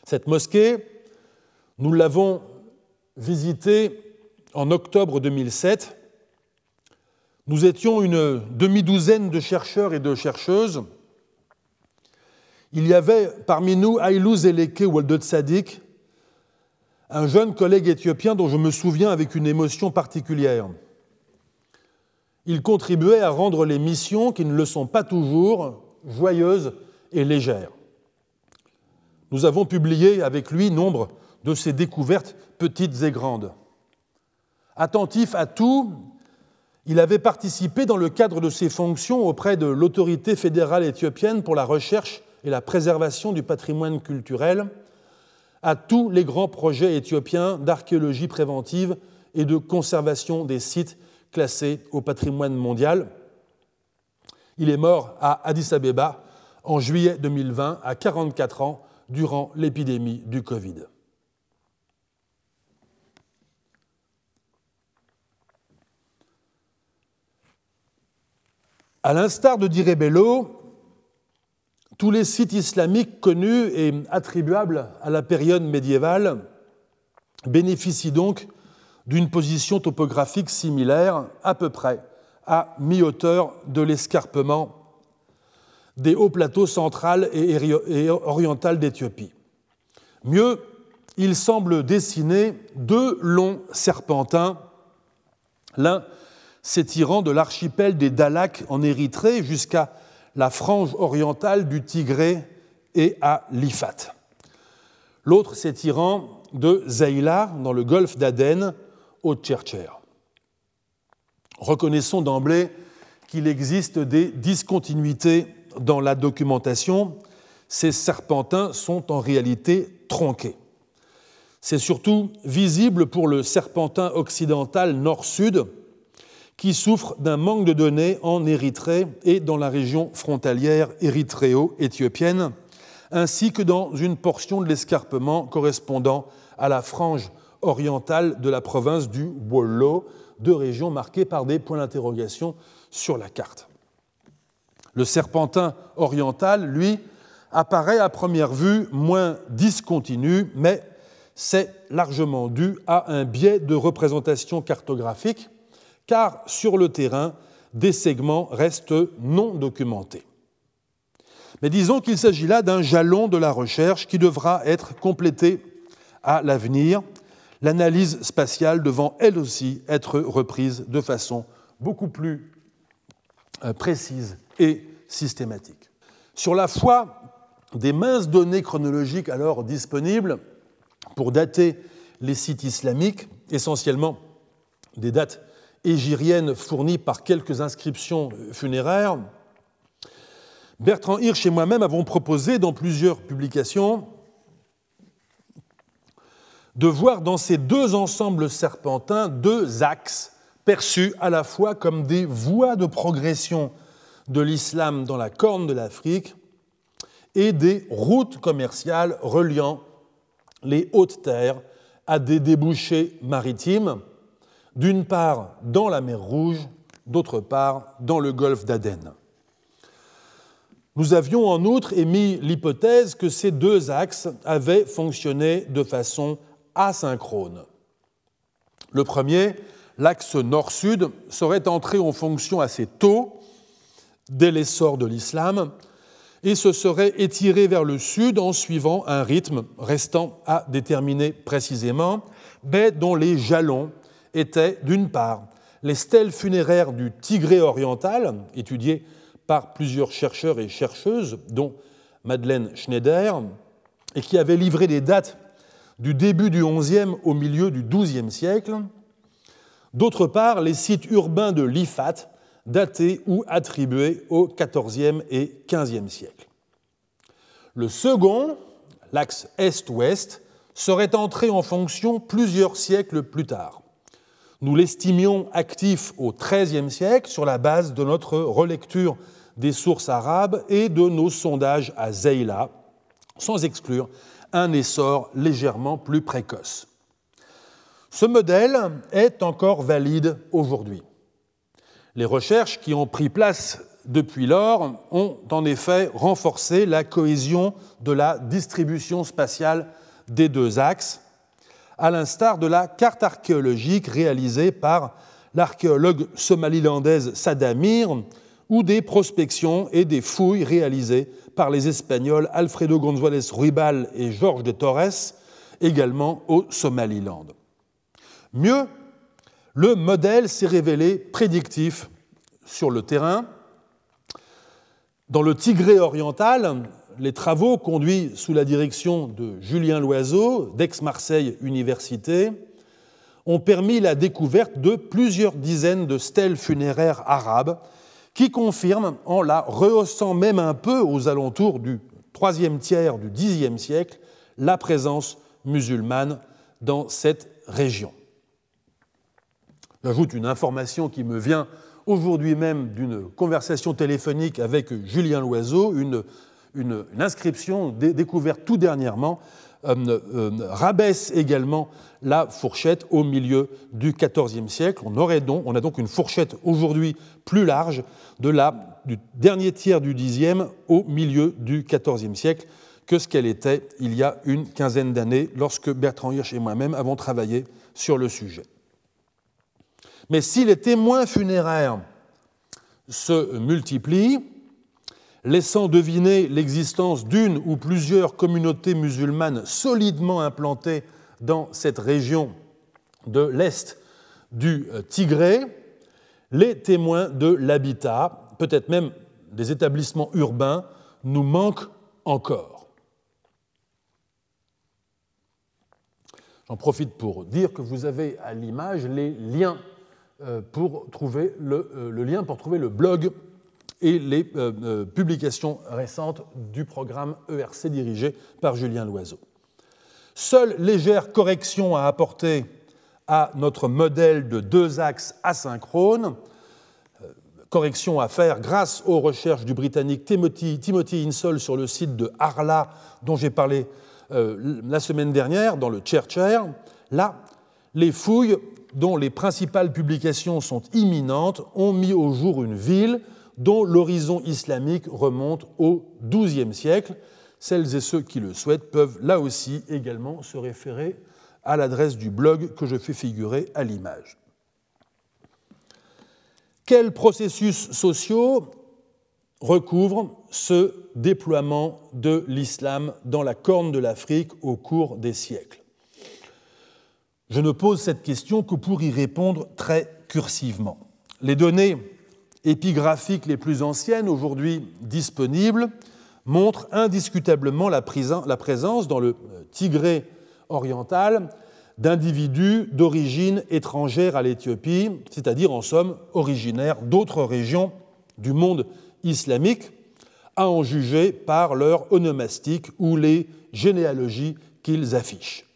Cette mosquée, nous l'avons visitée en octobre 2007 nous étions une demi-douzaine de chercheurs et de chercheuses. Il y avait parmi nous Ailou Zeleke Waldet Sadik, un jeune collègue éthiopien dont je me souviens avec une émotion particulière. Il contribuait à rendre les missions, qui ne le sont pas toujours, joyeuses et légères. Nous avons publié avec lui nombre de ses découvertes petites et grandes. Attentif à tout, il avait participé dans le cadre de ses fonctions auprès de l'autorité fédérale éthiopienne pour la recherche et la préservation du patrimoine culturel à tous les grands projets éthiopiens d'archéologie préventive et de conservation des sites classés au patrimoine mondial. Il est mort à Addis Abeba en juillet 2020 à 44 ans durant l'épidémie du Covid. À l'instar de Direbello, tous les sites islamiques connus et attribuables à la période médiévale bénéficient donc d'une position topographique similaire, à peu près à mi-hauteur de l'escarpement des hauts plateaux central et oriental d'Éthiopie. Mieux, il semble dessiner deux longs serpentins, l'un s'étirant de l'archipel des Dalaks en Érythrée jusqu'à la frange orientale du Tigré et à l'Ifat. L'autre s'étirant de Zaïla dans le golfe d'Aden au Tchercher. Reconnaissons d'emblée qu'il existe des discontinuités dans la documentation. Ces serpentins sont en réalité tronqués. C'est surtout visible pour le serpentin occidental nord-sud, qui souffre d'un manque de données en Érythrée et dans la région frontalière érythréo-éthiopienne, ainsi que dans une portion de l'escarpement correspondant à la frange orientale de la province du Wollo, deux régions marquées par des points d'interrogation sur la carte. Le serpentin oriental, lui, apparaît à première vue moins discontinu, mais c'est largement dû à un biais de représentation cartographique car sur le terrain, des segments restent non documentés. Mais disons qu'il s'agit là d'un jalon de la recherche qui devra être complété à l'avenir, l'analyse spatiale devant elle aussi être reprise de façon beaucoup plus euh, précise et systématique. Sur la foi des minces données chronologiques alors disponibles pour dater les sites islamiques, essentiellement des dates égiriennes fournies par quelques inscriptions funéraires, Bertrand Hirsch et moi-même avons proposé dans plusieurs publications de voir dans ces deux ensembles serpentins deux axes perçus à la fois comme des voies de progression de l'islam dans la corne de l'Afrique et des routes commerciales reliant les hautes terres à des débouchés maritimes, d'une part dans la mer Rouge, d'autre part dans le golfe d'Aden. Nous avions en outre émis l'hypothèse que ces deux axes avaient fonctionné de façon asynchrone. Le premier, l'axe nord-sud, serait entré en fonction assez tôt, dès l'essor de l'islam, et se serait étiré vers le sud en suivant un rythme restant à déterminer précisément, mais dont les jalons étaient, d'une part, les stèles funéraires du Tigré oriental, étudiées par plusieurs chercheurs et chercheuses, dont Madeleine Schneider, et qui avait livré des dates du début du XIe au milieu du XIIe siècle. D'autre part, les sites urbains de l'Ifat, datés ou attribués au XIVe et XVe siècle. Le second, l'axe Est-Ouest, serait entré en fonction plusieurs siècles plus tard. Nous l'estimions actif au XIIIe siècle sur la base de notre relecture des sources arabes et de nos sondages à Zeila, sans exclure un essor légèrement plus précoce. Ce modèle est encore valide aujourd'hui. Les recherches qui ont pris place depuis lors ont en effet renforcé la cohésion de la distribution spatiale des deux axes, à l'instar de la carte archéologique réalisée par l'archéologue somalilandaise Sadamir ou des prospections et des fouilles réalisées par les Espagnols Alfredo González Ruibal et Georges de Torres, également au Somaliland. Mieux, le modèle s'est révélé prédictif sur le terrain. Dans le Tigré oriental, les travaux conduits sous la direction de Julien Loiseau, d'Aix-Marseille Université, ont permis la découverte de plusieurs dizaines de stèles funéraires arabes qui confirme, en la rehaussant même un peu aux alentours du troisième tiers du Xe siècle, la présence musulmane dans cette région. J'ajoute une information qui me vient aujourd'hui même d'une conversation téléphonique avec Julien Loiseau, une, une inscription découverte tout dernièrement euh, euh, rabaisse également la fourchette au milieu du XIVe siècle. On, aurait donc, on a donc une fourchette aujourd'hui plus large de la, du dernier tiers du Xe au milieu du XIVe siècle que ce qu'elle était il y a une quinzaine d'années lorsque Bertrand Hirsch et moi-même avons travaillé sur le sujet. Mais si les témoins funéraires se multiplient, laissant deviner l'existence d'une ou plusieurs communautés musulmanes solidement implantées dans cette région de l'Est du euh, Tigré, les témoins de l'habitat, peut-être même des établissements urbains, nous manquent encore. J'en profite pour dire que vous avez à l'image les liens euh, pour trouver le, euh, pour trouver le blog et les euh, euh, publications récentes du programme ERC dirigé par Julien Loiseau. Seule légère correction à apporter à notre modèle de deux axes asynchrones, euh, correction à faire grâce aux recherches du Britannique Timothy, Timothy sur le site de Arla, dont j'ai parlé la semaine dernière dans le Chair Là, les fouilles, dont les principales publications sont imminentes, ont mis au jour une ville dont l'horizon islamique remonte au XIIe siècle. Celles et ceux qui le souhaitent peuvent là aussi également se référer à l'adresse du blog que je fais figurer à l'image. Quels processus sociaux recouvrent ce déploiement de l'islam dans la corne de l'Afrique au cours des siècles? Je ne pose cette question que pour y répondre très cursivement. Les données épigraphiques les plus anciennes aujourd'hui disponibles montrent indiscutablement la présence dans le Tigré oriental d'individus d'origine étrangère à l'Éthiopie, c'est-à-dire en somme originaires d'autres régions du monde islamique, à en juger par leur onomastique ou les généalogies qu'ils affichent.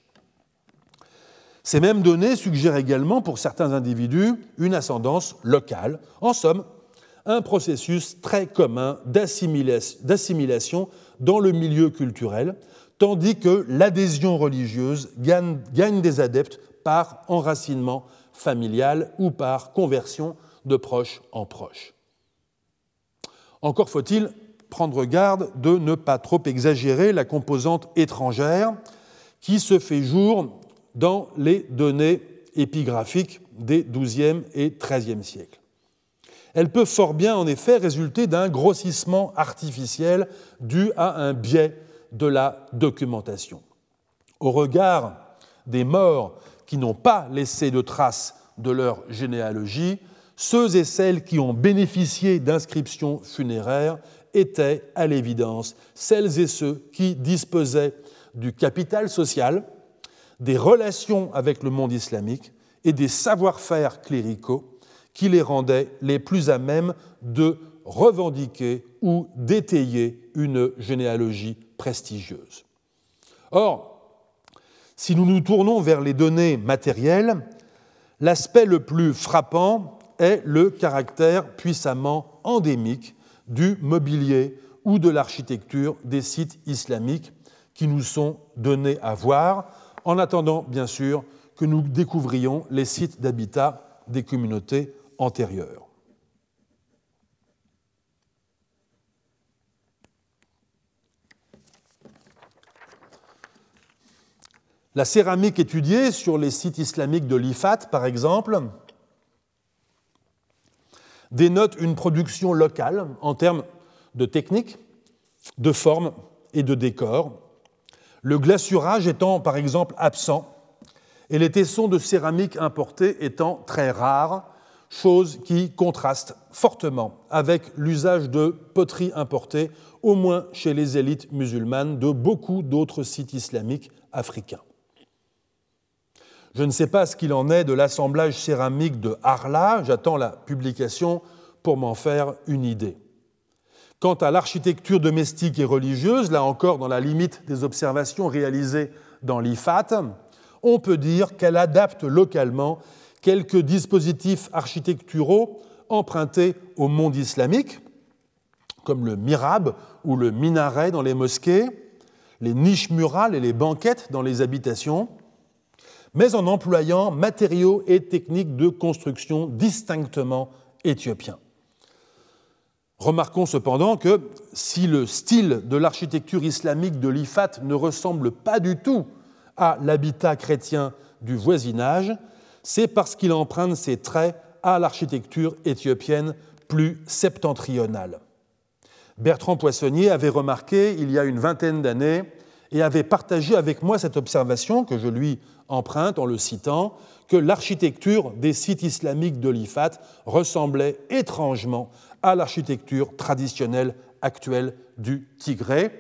Ces mêmes données suggèrent également pour certains individus une ascendance locale, en somme, un processus très commun d'assimilation dans le milieu culturel, tandis que l'adhésion religieuse gagne, des adeptes par enracinement familial ou par conversion de proche en proche. Encore faut-il prendre garde de ne pas trop exagérer la composante étrangère qui se fait jour dans les données épigraphiques des XIIe et XIIIe siècles. Elle peut fort bien, en effet, résulter d'un grossissement artificiel dû à un biais de la documentation. Au regard des morts qui n'ont pas laissé de traces de leur généalogie, ceux et celles qui ont bénéficié d'inscriptions funéraires étaient, à l'évidence, celles et ceux qui disposaient du capital social, des relations avec le monde islamique et des savoir-faire cléricaux qui les rendaient les plus à même de revendiquer ou d'étayer une généalogie prestigieuse. Or, si nous nous tournons vers les données matérielles, l'aspect le plus frappant est le caractère puissamment endémique du mobilier ou de l'architecture des sites islamiques qui nous sont donnés à voir, en attendant bien sûr que nous découvrions les sites d'habitat des communautés antérieures. La céramique étudiée sur les sites islamiques de l'Ifat, par exemple, dénote une production locale en termes de technique, de forme et de décor, le glaçurage étant par exemple absent et les tessons de céramique importés étant très rares, chose qui contraste fortement avec l'usage de poteries importées, au moins chez les élites musulmanes de beaucoup d'autres sites islamiques africains. Je ne sais pas ce qu'il en est de l'assemblage céramique de Arla, j'attends la publication pour m'en faire une idée. Quant à l'architecture domestique et religieuse, là encore dans la limite des observations réalisées dans l'IFAT, on peut dire qu'elle adapte localement quelques dispositifs architecturaux empruntés au monde islamique, comme le mirab ou le minaret dans les mosquées, les niches murales et les banquettes dans les habitations, mais en employant matériaux et techniques de construction distinctement éthiopiens. Remarquons cependant que si le style de l'architecture islamique de l'Ifat ne ressemble pas du tout à l'habitat chrétien du voisinage, c'est parce qu'il emprunte ses traits à l'architecture éthiopienne plus septentrionale. Bertrand Poissonnier avait remarqué il y a une vingtaine d'années et avait partagé avec moi cette observation que je lui emprunte en le citant, que l'architecture des sites islamiques de l'Ifat ressemblait étrangement à l'architecture traditionnelle actuelle du Tigré,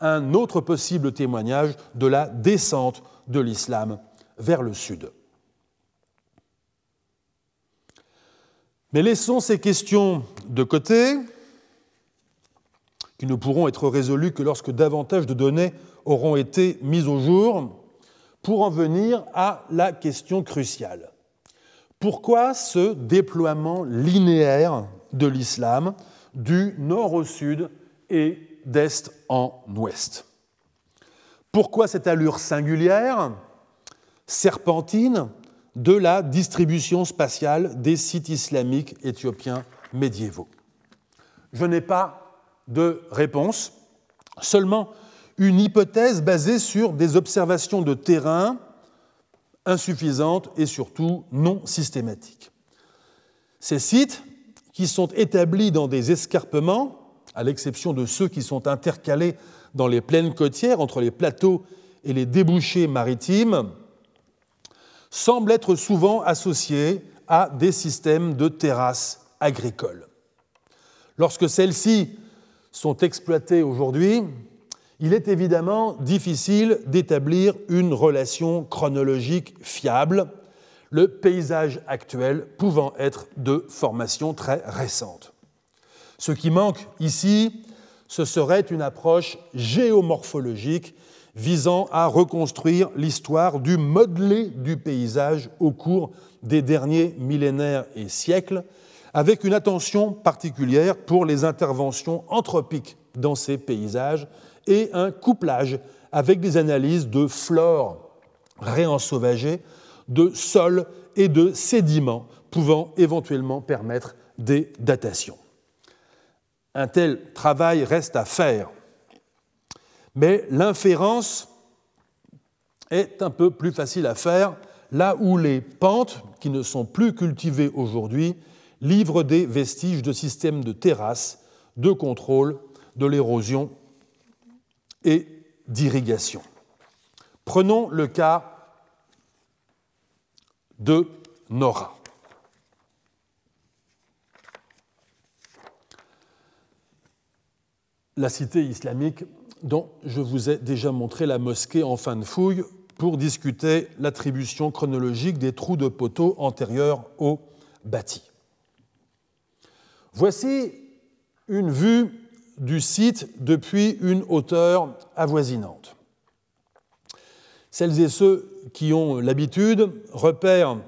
un autre possible témoignage de la descente de l'islam vers le sud. Mais laissons ces questions de côté, qui ne pourront être résolues que lorsque davantage de données auront été mises au jour, pour en venir à la question cruciale. Pourquoi ce déploiement linéaire de l'islam du nord au sud et d'est en ouest? Pourquoi cette allure singulière, serpentine, de la distribution spatiale des sites islamiques éthiopiens médiévaux Je n'ai pas de réponse, seulement une hypothèse basée sur des observations de terrain insuffisantes et surtout non systématiques. Ces sites, qui sont établis dans des escarpements, à l'exception de ceux qui sont intercalés dans les plaines côtières entre les plateaux et les débouchés maritimes, semblent être souvent associés à des systèmes de terrasses agricoles. Lorsque celles-ci sont exploitées aujourd'hui, il est évidemment difficile d'établir une relation chronologique fiable, le paysage actuel pouvant être de formation très récente. Ce qui manque ici, ce serait une approche géomorphologique visant à reconstruire l'histoire du modelé du paysage au cours des derniers millénaires et siècles, avec une attention particulière pour les interventions anthropiques dans ces paysages et un couplage avec des analyses de flore réensauvagée, de sol et de sédiments pouvant éventuellement permettre des datations. Un tel travail reste à faire, mais l'inférence est un peu plus facile à faire là où les pentes, qui ne sont plus cultivées aujourd'hui, livrent des vestiges de systèmes de terrasses, de contrôle de l'érosion et d'irrigation. Prenons le cas de Nora. La cité islamique dont je vous ai déjà montré la mosquée en fin de fouille pour discuter l'attribution chronologique des trous de poteaux antérieurs au bâti. Voici une vue du site depuis une hauteur avoisinante. Celles et ceux qui ont l'habitude repèrent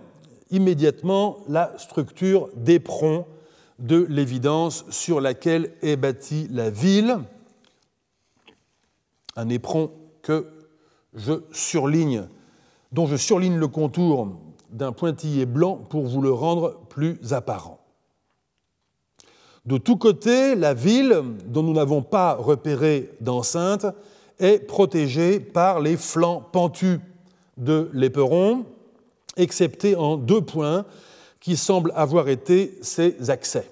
immédiatement la structure d'éperon de l'évidence sur laquelle est bâtie la ville, un éperon que je surligne, dont je surligne le contour d'un pointillé blanc pour vous le rendre plus apparent. De tous côtés, la ville, dont nous n'avons pas repéré d'enceinte, est protégée par les flancs pentus de l'éperon, excepté en deux points qui semblent avoir été ses accès.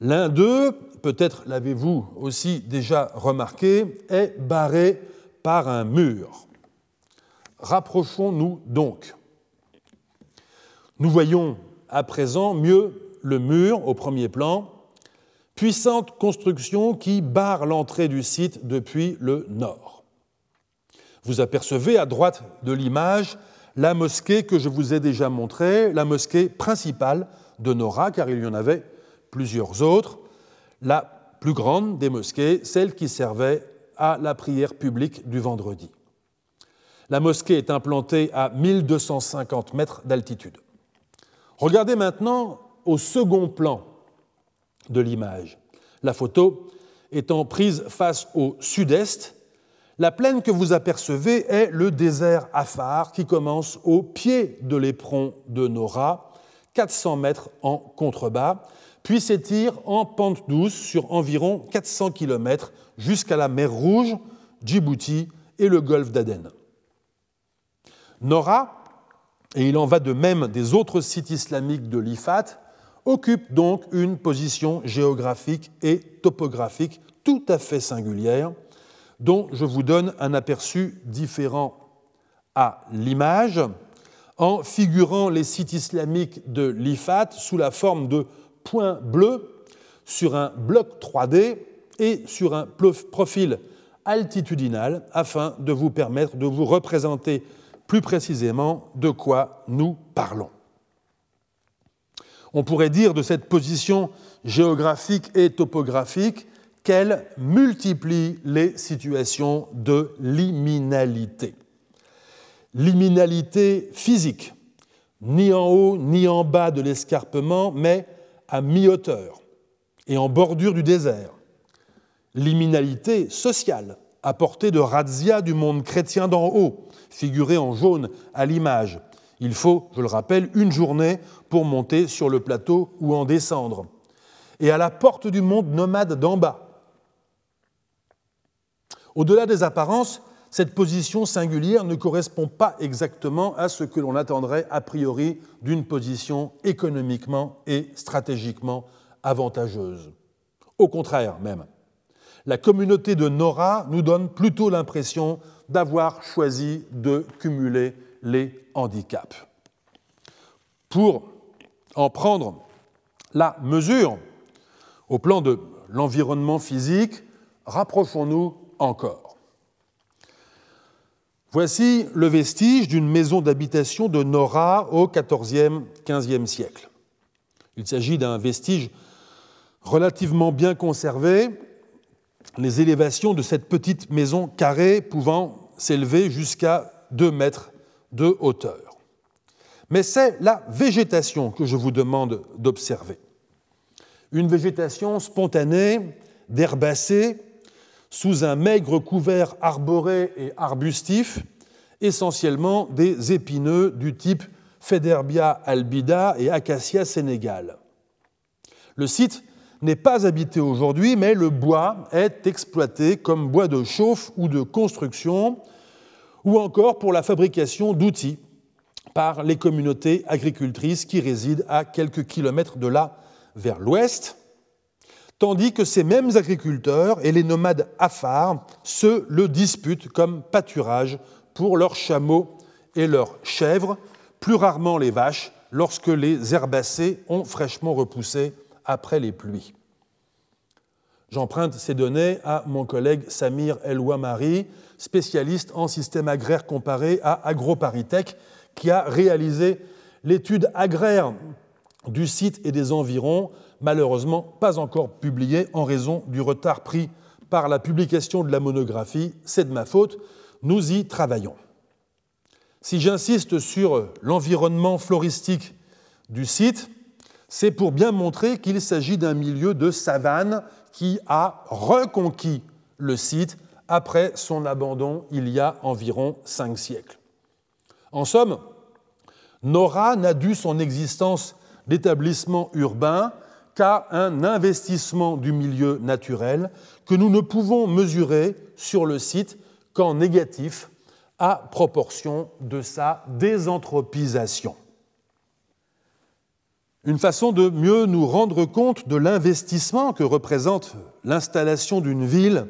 L'un d'eux, peut-être l'avez-vous aussi déjà remarqué, est barré par un mur. Rapprochons-nous donc. Nous voyons à présent mieux le mur au premier plan, puissante construction qui barre l'entrée du site depuis le nord. Vous apercevez à droite de l'image la mosquée que je vous ai déjà montrée, la mosquée principale de Nora, car il y en avait plusieurs autres, la plus grande des mosquées, celle qui servait à la prière publique du vendredi. La mosquée est implantée à 1250 mètres d'altitude. Regardez maintenant au second plan de l'image. La photo étant prise face au sud-est, la plaine que vous apercevez est le désert Afar qui commence au pied de l'éperon de Nora, 400 mètres en contrebas, puis s'étire en pente douce sur environ 400 km jusqu'à la mer Rouge, Djibouti et le golfe d'Aden. Nora, et il en va de même des autres sites islamiques de l'Ifat, occupe donc une position géographique et topographique tout à fait singulière, dont je vous donne un aperçu différent à l'image, en figurant les sites islamiques de l'Ifat sous la forme de points bleus sur un bloc 3D et sur un profil altitudinal afin de vous permettre de vous représenter plus précisément de quoi nous parlons. On pourrait dire de cette position géographique et topographique qu'elle multiplie les situations de liminalité. Liminalité physique, ni en haut ni en bas de l'escarpement, mais à mi-hauteur et en bordure du désert. Liminalité sociale, à portée de razzia du monde chrétien d'en haut, figurée en jaune à l'image, il faut, je le rappelle, une journée pour monter sur le plateau ou en descendre. Et à la porte du monde nomade d'en bas. Au-delà des apparences, cette position singulière ne correspond pas exactement à ce que l'on attendrait a priori d'une position économiquement et stratégiquement avantageuse. Au contraire même, la communauté de Nora nous donne plutôt l'impression d'avoir choisi de cumuler les handicaps. Pour en prendre la mesure au plan de l'environnement physique, rapprochons-nous encore. Voici le vestige d'une maison d'habitation de Nora au XIVe, XVe siècle. Il s'agit d'un vestige relativement bien conservé, les élévations de cette petite maison carrée pouvant s'élever jusqu'à 2 mètres de hauteur. Mais c'est la végétation que je vous demande d'observer. Une végétation spontanée, d'herbacées, sous un maigre couvert arboré et arbustif, essentiellement des épineux du type Federbia albida et Acacia sénégal. Le site n'est pas habité aujourd'hui, mais le bois est exploité comme bois de chauffe ou de construction, ou encore pour la fabrication d'outils par les communautés agricultrices qui résident à quelques kilomètres de là vers l'ouest, tandis que ces mêmes agriculteurs et les nomades afars se le disputent comme pâturage pour leurs chameaux et leurs chèvres, plus rarement les vaches, lorsque les herbacées ont fraîchement repoussé après les pluies. J'emprunte ces données à mon collègue Samir Elouamari, spécialiste en système agraire comparé à AgroParisTech, qui a réalisé l'étude agraire du site et des environs malheureusement pas encore publié en raison du retard pris par la publication de la monographie. C'est de ma faute, nous y travaillons. Si j'insiste sur l'environnement floristique du site, c'est pour bien montrer qu'il s'agit d'un milieu de savane qui a reconquis le site après son abandon il y a environ cinq siècles. En somme, Nora n'a dû son existence d'établissement urbain qu'à un investissement du milieu naturel que nous ne pouvons mesurer sur le site qu'en négatif à proportion de sa désanthropisation. Une façon de mieux nous rendre compte de l'investissement que représente l'installation d'une ville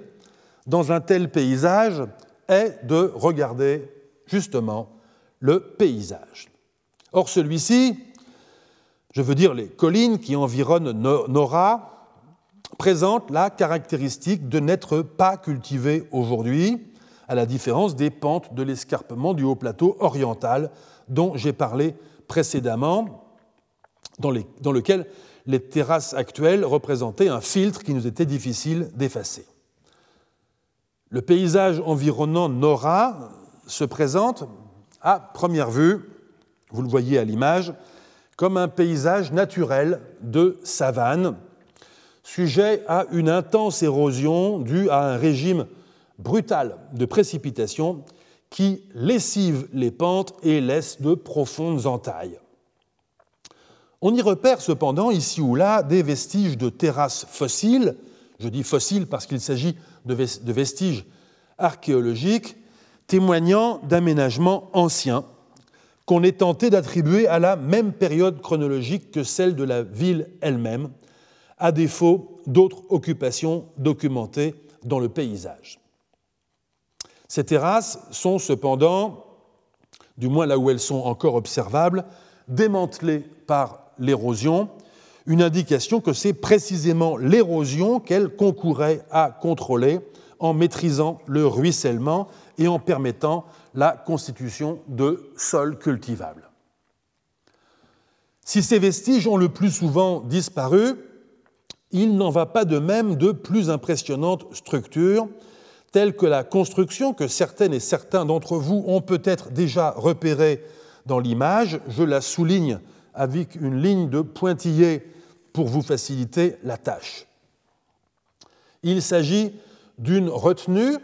dans un tel paysage est de regarder justement le paysage. Or celui-ci je veux dire les collines qui environnent Nora, présentent la caractéristique de n'être pas cultivées aujourd'hui, à la différence des pentes de l'escarpement du haut plateau oriental dont j'ai parlé précédemment, dans, lequel les terrasses actuelles représentaient un filtre qui nous était difficile d'effacer. Le paysage environnant Nora se présente à première vue, vous le voyez à l'image, comme un paysage naturel de savane, sujet à une intense érosion due à un régime brutal de précipitations qui lessive les pentes et laisse de profondes entailles. On y repère cependant ici ou là des vestiges de terrasses fossiles, je dis fossiles parce qu'il s'agit de vestiges archéologiques, témoignant d'aménagements anciens qu'on est tenté d'attribuer à la même période chronologique que celle de la ville elle-même, à défaut d'autres occupations documentées dans le paysage. Ces terrasses sont cependant, du moins là où elles sont encore observables, démantelées par l'érosion, une indication que c'est précisément l'érosion qu'elles concouraient à contrôler en maîtrisant le ruissellement et en permettant la constitution de sols cultivables. Si ces vestiges ont le plus souvent disparu, il n'en va pas de même de plus impressionnantes structures, telles que la construction que certaines et certains d'entre vous ont peut-être déjà repérée dans l'image. Je la souligne avec une ligne de pointillé pour vous faciliter la tâche. Il s'agit d'une retenue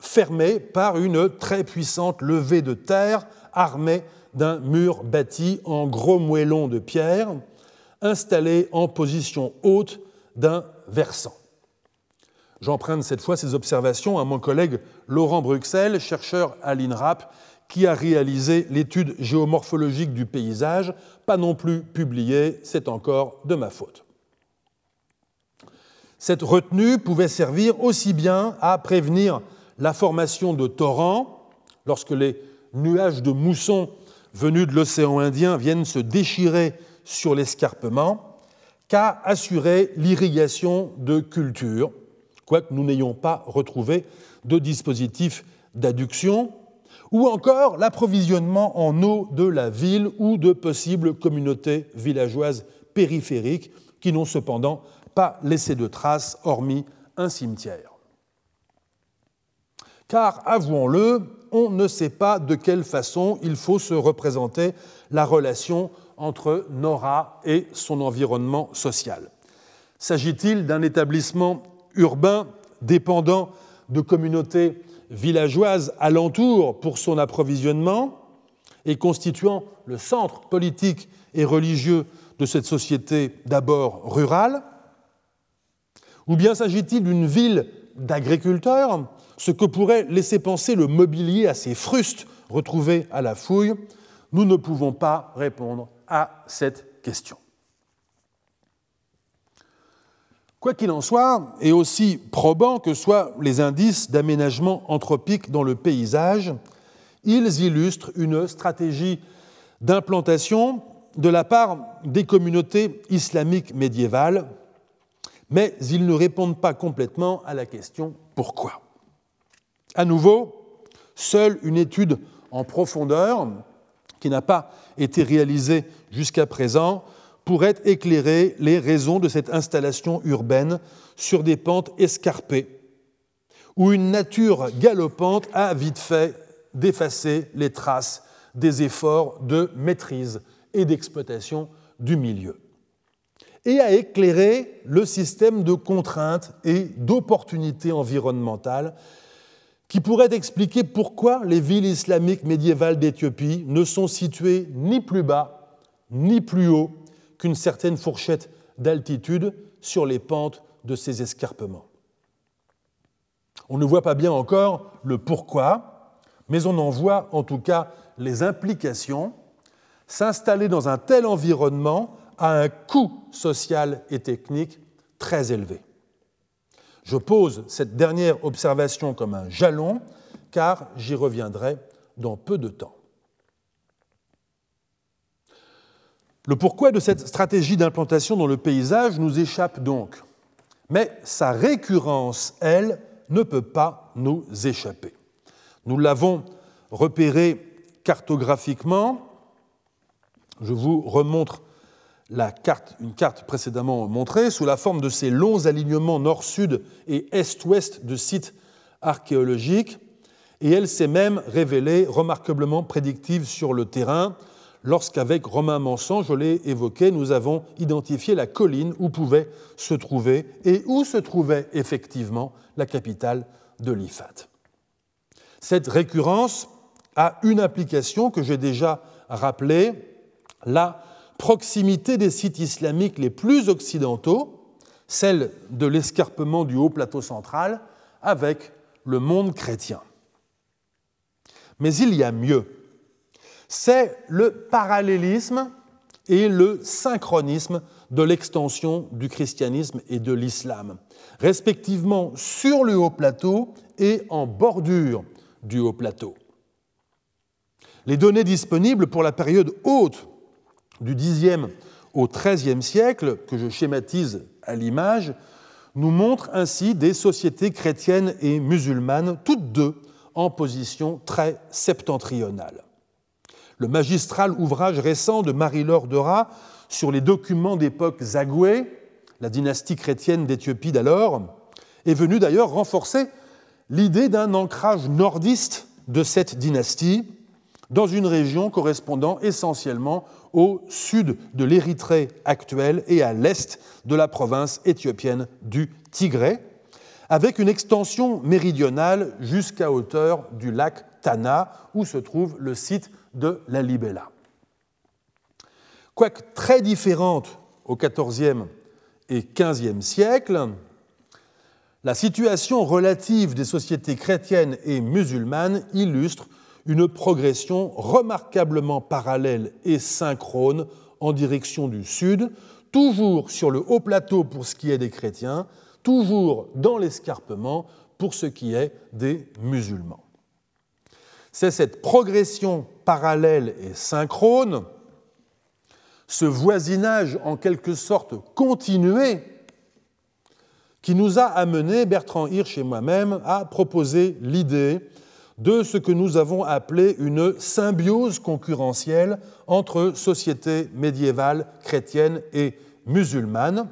fermée par une très puissante levée de terre armée d'un mur bâti en gros moellons de pierre, installé en position haute d'un versant. J'emprunte cette fois ces observations à mon collègue Laurent Bruxelles, chercheur à l'INRAP, qui a réalisé l'étude géomorphologique du paysage, pas non plus publiée, c'est encore de ma faute. Cette retenue pouvait servir aussi bien à prévenir la formation de torrents, lorsque les nuages de mousson venus de l'océan Indien viennent se déchirer sur l'escarpement, qu'à assurer l'irrigation de cultures, quoique nous n'ayons pas retrouvé de dispositif d'adduction, ou encore l'approvisionnement en eau de la ville ou de possibles communautés villageoises périphériques qui n'ont cependant pas laissé de traces hormis un cimetière. Car, avouons-le, on ne sait pas de quelle façon il faut se représenter la relation entre Nora et son environnement social. S'agit-il d'un établissement urbain dépendant de communautés villageoises alentour pour son approvisionnement et constituant le centre politique et religieux de cette société d'abord rurale? Ou bien s'agit-il d'une ville d'agriculteurs, ce que pourrait laisser penser le mobilier assez fruste retrouvé à la fouille Nous ne pouvons pas répondre à cette question. Quoi qu'il en soit, et aussi probants que soient les indices d'aménagement anthropique dans le paysage, ils illustrent une stratégie d'implantation de la part des communautés islamiques médiévales, mais ils ne répondent pas complètement à la question pourquoi. À nouveau, seule une étude en profondeur, qui n'a pas été réalisée jusqu'à présent, pourrait éclairer les raisons de cette installation urbaine sur des pentes escarpées, où une nature galopante a vite fait d'effacer les traces des efforts de maîtrise et d'exploitation du milieu, et à éclairer le système de contraintes et d'opportunités environnementales qui pourrait expliquer pourquoi les villes islamiques médiévales d'Éthiopie ne sont situées ni plus bas ni plus haut qu'une certaine fourchette d'altitude sur les pentes de ces escarpements. On ne voit pas bien encore le pourquoi, mais on en voit en tout cas les implications. S'installer dans un tel environnement a un coût social et technique très élevé. Je pose cette dernière observation comme un jalon, car j'y reviendrai dans peu de temps. Le pourquoi de cette stratégie d'implantation dans le paysage nous échappe donc, mais sa récurrence, elle, ne peut pas nous échapper. Nous l'avons repéré cartographiquement. Je vous remontre une carte précédemment montrée, sous la forme de ces longs alignements nord-sud et est-ouest de sites archéologiques, et elle s'est même révélée remarquablement prédictive sur le terrain, lorsqu'avec Romain Manson, je l'ai évoqué, nous avons identifié la colline où pouvait se trouver et où se trouvait effectivement la capitale de l'Ifat. Cette récurrence a une application que j'ai déjà rappelée, la proximité des sites islamiques les plus occidentaux, celle de l'escarpement du haut plateau central, avec le monde chrétien. Mais il y a mieux c'est le parallélisme et le synchronisme de l'extension du christianisme et de l'islam, respectivement sur le haut plateau et en bordure du haut plateau. Les données disponibles pour la période haute du Xe au XIIIe siècle, que je schématise à l'image, nous montrent ainsi des sociétés chrétiennes et musulmanes, toutes deux en position très septentrionale. Le magistral ouvrage récent de Marie-Laure Dora sur les documents d'époque Zagoué, la dynastie chrétienne d'Éthiopie d'alors, est venu d'ailleurs renforcer l'idée d'un ancrage nordiste de cette dynastie dans une région correspondant essentiellement au sud de l'Érythrée actuelle et à l'est de la province éthiopienne du Tigré, avec une extension méridionale jusqu'à hauteur du lac Tana, où se trouve le site de la libella. Quoique très différente au XIVe et XVe siècle, La situation relative des sociétés chrétiennes et musulmanes illustre une progression remarquablement parallèle et synchrone en direction du sud, toujours sur le haut plateau pour ce qui est des chrétiens, toujours dans l'escarpement pour ce qui est des musulmans. C'est cette progression parallèle et synchrone, ce voisinage en quelque sorte continué, qui nous a amené, Bertrand Hirsch et moi-même, à proposer l'idée de ce que nous avons appelé une symbiose concurrentielle entre sociétés médiévales chrétiennes et musulmanes,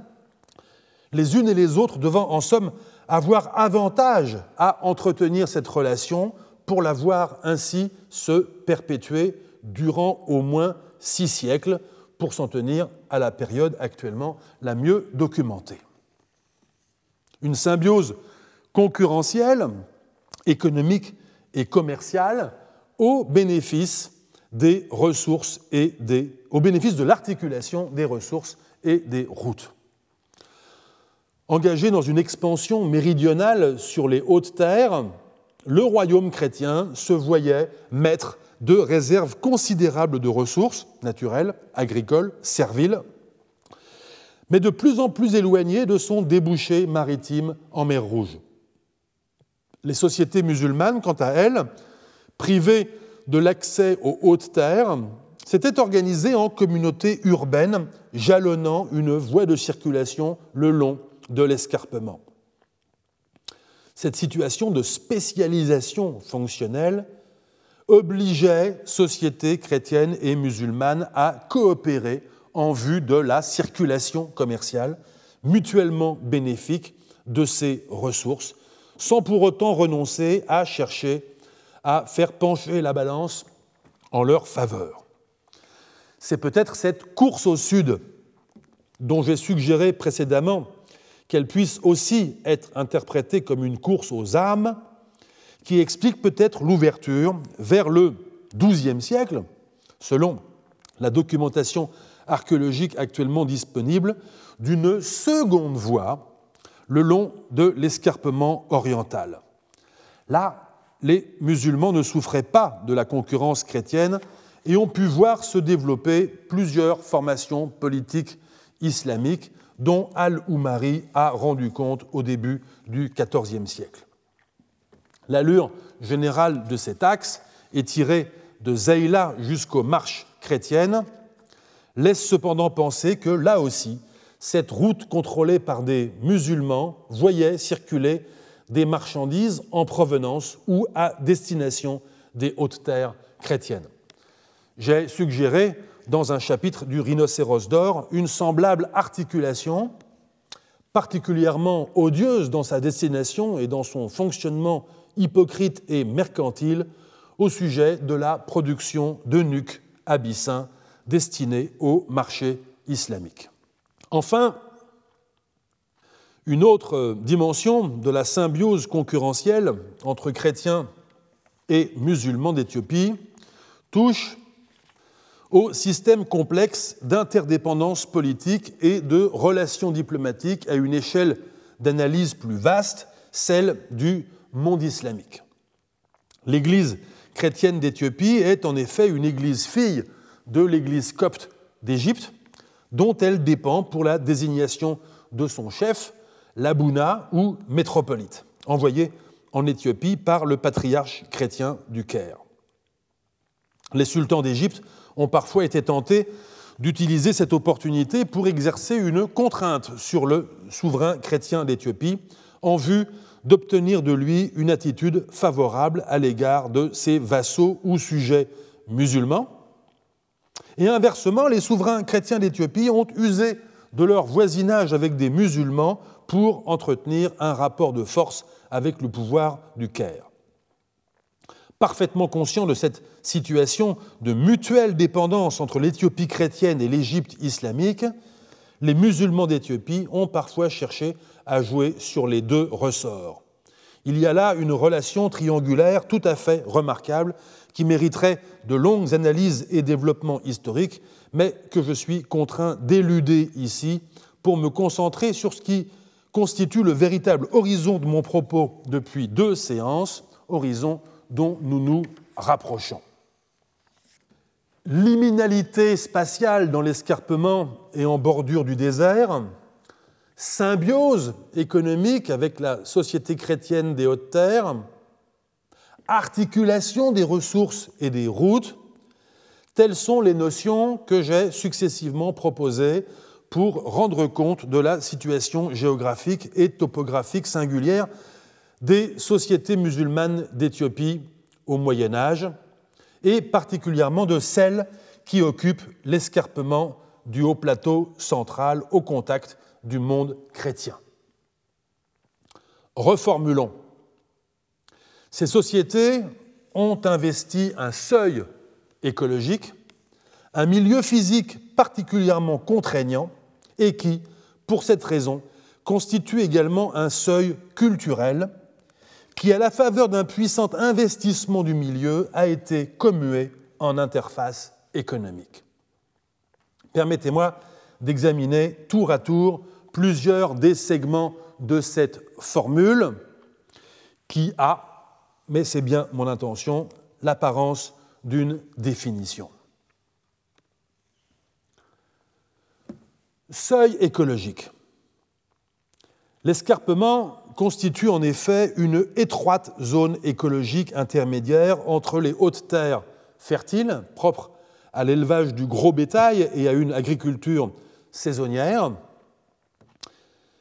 les unes et les autres devant en somme avoir avantage à entretenir cette relation pour la voir ainsi se perpétuer durant au moins six siècles, pour s'en tenir à la période actuellement la mieux documentée. Une symbiose concurrentielle, économique et commerciale au bénéfice des ressources et au bénéfice de l'articulation des ressources et des routes. Engagé dans une expansion méridionale sur les hautes terres, le royaume chrétien se voyait maître de réserves considérables de ressources naturelles, agricoles, serviles, mais de plus en plus éloigné de son débouché maritime en mer Rouge. Les sociétés musulmanes, quant à elles, privées de l'accès aux hautes terres, s'étaient organisées en communautés urbaines jalonnant une voie de circulation le long de l'escarpement. Cette situation de spécialisation fonctionnelle obligeait sociétés chrétiennes et musulmanes à coopérer en vue de la circulation commerciale mutuellement bénéfique de ces ressources, sans pour autant renoncer à chercher à faire pencher la balance en leur faveur. C'est peut-être cette course au sud dont j'ai suggéré précédemment qu'elle puisse aussi être interprétée comme une course aux âmes, qui explique peut-être l'ouverture vers le XIIe siècle, selon la documentation archéologique actuellement disponible, d'une seconde voie le long de l'escarpement oriental. Là, les musulmans ne souffraient pas de la concurrence chrétienne et ont pu voir se développer plusieurs formations politiques islamiques dont Al-Oumari a rendu compte au début du XIVe siècle. L'allure générale de cet axe, étirée de Zayla jusqu'aux marches chrétiennes, laisse cependant penser que là aussi, cette route contrôlée par des musulmans voyait circuler des marchandises en provenance ou à destination des hautes terres chrétiennes. J'ai suggéré dans un chapitre du Rhinocéros d'or une semblable articulation, particulièrement odieuse dans sa destination et dans son fonctionnement hypocrite et mercantile, au sujet de la production de nuques abyssins destinés au marché islamique. Enfin, une autre dimension de la symbiose concurrentielle entre chrétiens et musulmans d'Éthiopie touche au système complexe d'interdépendance politique et de relations diplomatiques à une échelle d'analyse plus vaste, celle du monde islamique. L'Église chrétienne d'Éthiopie est en effet une église fille de l'Église copte d'Égypte, dont elle dépend pour la désignation de son chef, l'abouna ou métropolite, envoyé en Éthiopie par le patriarche chrétien du Caire. Les sultans d'Égypte ont parfois été tentés d'utiliser cette opportunité pour exercer une contrainte sur le souverain chrétien d'Éthiopie en vue d'obtenir de lui une attitude favorable à l'égard de ses vassaux ou sujets musulmans. Et inversement, les souverains chrétiens d'Éthiopie ont usé de leur voisinage avec des musulmans pour entretenir un rapport de force avec le pouvoir du Caire parfaitement conscient de cette situation de mutuelle dépendance entre l'Éthiopie chrétienne et l'Égypte islamique, les musulmans d'Éthiopie ont parfois cherché à jouer sur les deux ressorts. Il y a là une relation triangulaire tout à fait remarquable qui mériterait de longues analyses et développements historiques, mais que je suis contraint d'éluder ici pour me concentrer sur ce qui constitue le véritable horizon de mon propos depuis deux séances, horizon dont nous nous rapprochons. Liminalité spatiale dans l'escarpement et en bordure du désert, symbiose économique avec la société chrétienne des hautes terres, articulation des ressources et des routes, telles sont les notions que j'ai successivement proposées pour rendre compte de la situation géographique et topographique singulière des sociétés musulmanes d'Éthiopie au Moyen Âge, et particulièrement de celles qui occupent l'escarpement du haut plateau central au contact du monde chrétien. Reformulons. Ces sociétés ont investi un seuil écologique, un milieu physique particulièrement contraignant et qui, pour cette raison, constitue également un seuil culturel qui, à la faveur d'un puissant investissement du milieu, a été commué en interface économique. Permettez-moi d'examiner tour à tour plusieurs des segments de cette formule qui a, mais c'est bien mon intention, l'apparence d'une définition. Seuil écologique. L'escarpement constitue en effet une étroite zone écologique intermédiaire entre les hautes terres fertiles, propres à l'élevage du gros bétail et à une agriculture saisonnière,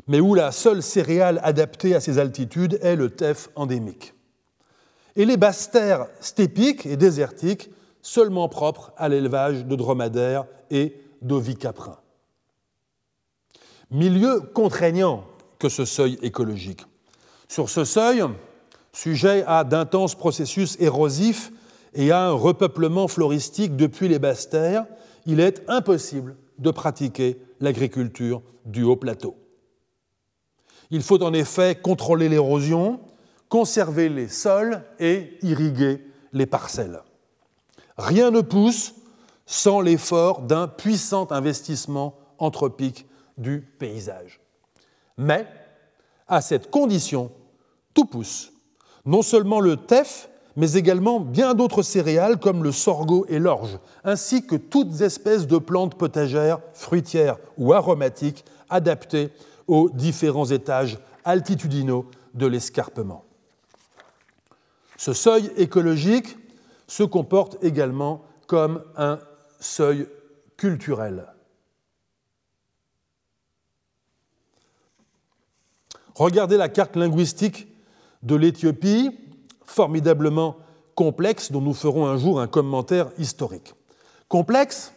mais où la seule céréale adaptée à ces altitudes est le teff endémique. Et les basses terres stépiques et désertiques, seulement propres à l'élevage de dromadaires et d'ovicaprins. Milieu contraignant que ce seuil écologique. Sur ce seuil, sujet à d'intenses processus érosifs et à un repeuplement floristique depuis les basses terres, il est impossible de pratiquer l'agriculture du haut plateau. Il faut en effet contrôler l'érosion, conserver les sols et irriguer les parcelles. Rien ne pousse sans l'effort d'un puissant investissement anthropique du paysage. Mais, à cette condition, tout pousse. Non seulement le teff, mais également bien d'autres céréales comme le sorgho et l'orge, ainsi que toutes espèces de plantes potagères, fruitières ou aromatiques adaptées aux différents étages altitudinaux de l'escarpement. Ce seuil écologique se comporte également comme un seuil culturel. Regardez la carte linguistique de l'Éthiopie, formidablement complexe, dont nous ferons un jour un commentaire historique. Complexe,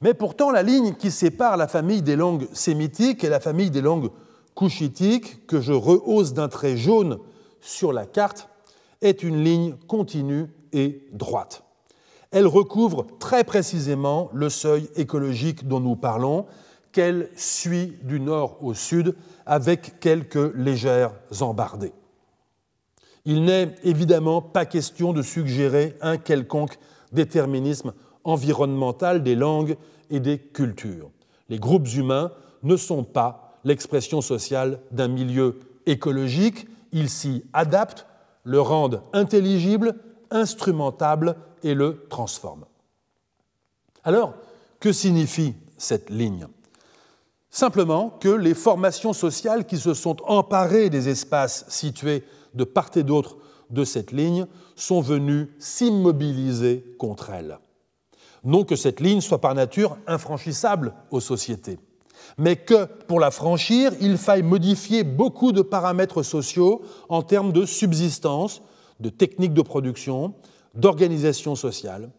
mais pourtant la ligne qui sépare la famille des langues sémitiques et la famille des langues couchitiques, que je rehausse d'un trait jaune sur la carte, est une ligne continue et droite. Elle recouvre très précisément le seuil écologique dont nous parlons, qu'elle suit du nord au sud avec quelques légères embardées. Il n'est évidemment pas question de suggérer un quelconque déterminisme environnemental des langues et des cultures. Les groupes humains ne sont pas l'expression sociale d'un milieu écologique, ils s'y adaptent, le rendent intelligible, instrumentable et le transforment. Alors, que signifie cette ligne? Simplement que les formations sociales qui se sont emparées des espaces situés de part et d'autre de cette ligne sont venues s'immobiliser contre elle. Non que cette ligne soit par nature infranchissable aux sociétés, mais que pour la franchir, il faille modifier beaucoup de paramètres sociaux en termes de subsistance, de techniques de production, d'organisation sociale,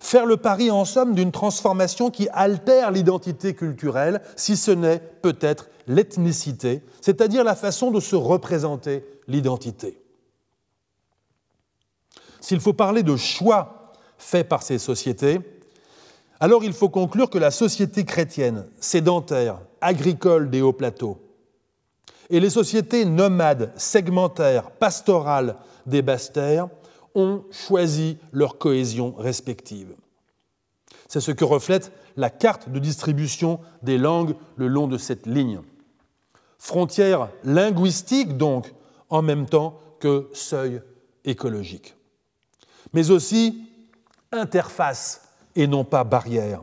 Faire le pari, en somme, d'une transformation qui altère l'identité culturelle, si ce n'est peut-être l'ethnicité, c'est-à-dire la façon de se représenter l'identité. S'il faut parler de choix faits par ces sociétés, alors il faut conclure que la société chrétienne, sédentaire, agricole des hauts plateaux, et les sociétés nomades, segmentaires, pastorales des basses terres ont choisi leur cohésion respective. C'est ce que reflète la carte de distribution des langues le long de cette ligne. Frontière linguistique donc, en même temps que seuil écologique. Mais aussi interface et non pas barrière.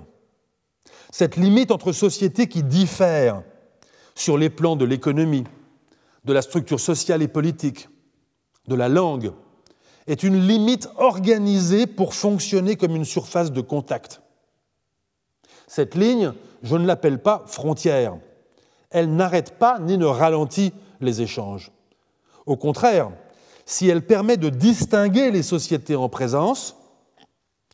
Cette limite entre sociétés qui diffèrent sur les plans de l'économie, de la structure sociale et politique, de la langue, est une limite organisée pour fonctionner comme une surface de contact. Cette ligne, je ne l'appelle pas frontière. Elle n'arrête pas ni ne ralentit les échanges. Au contraire, si elle permet de distinguer les sociétés en présence,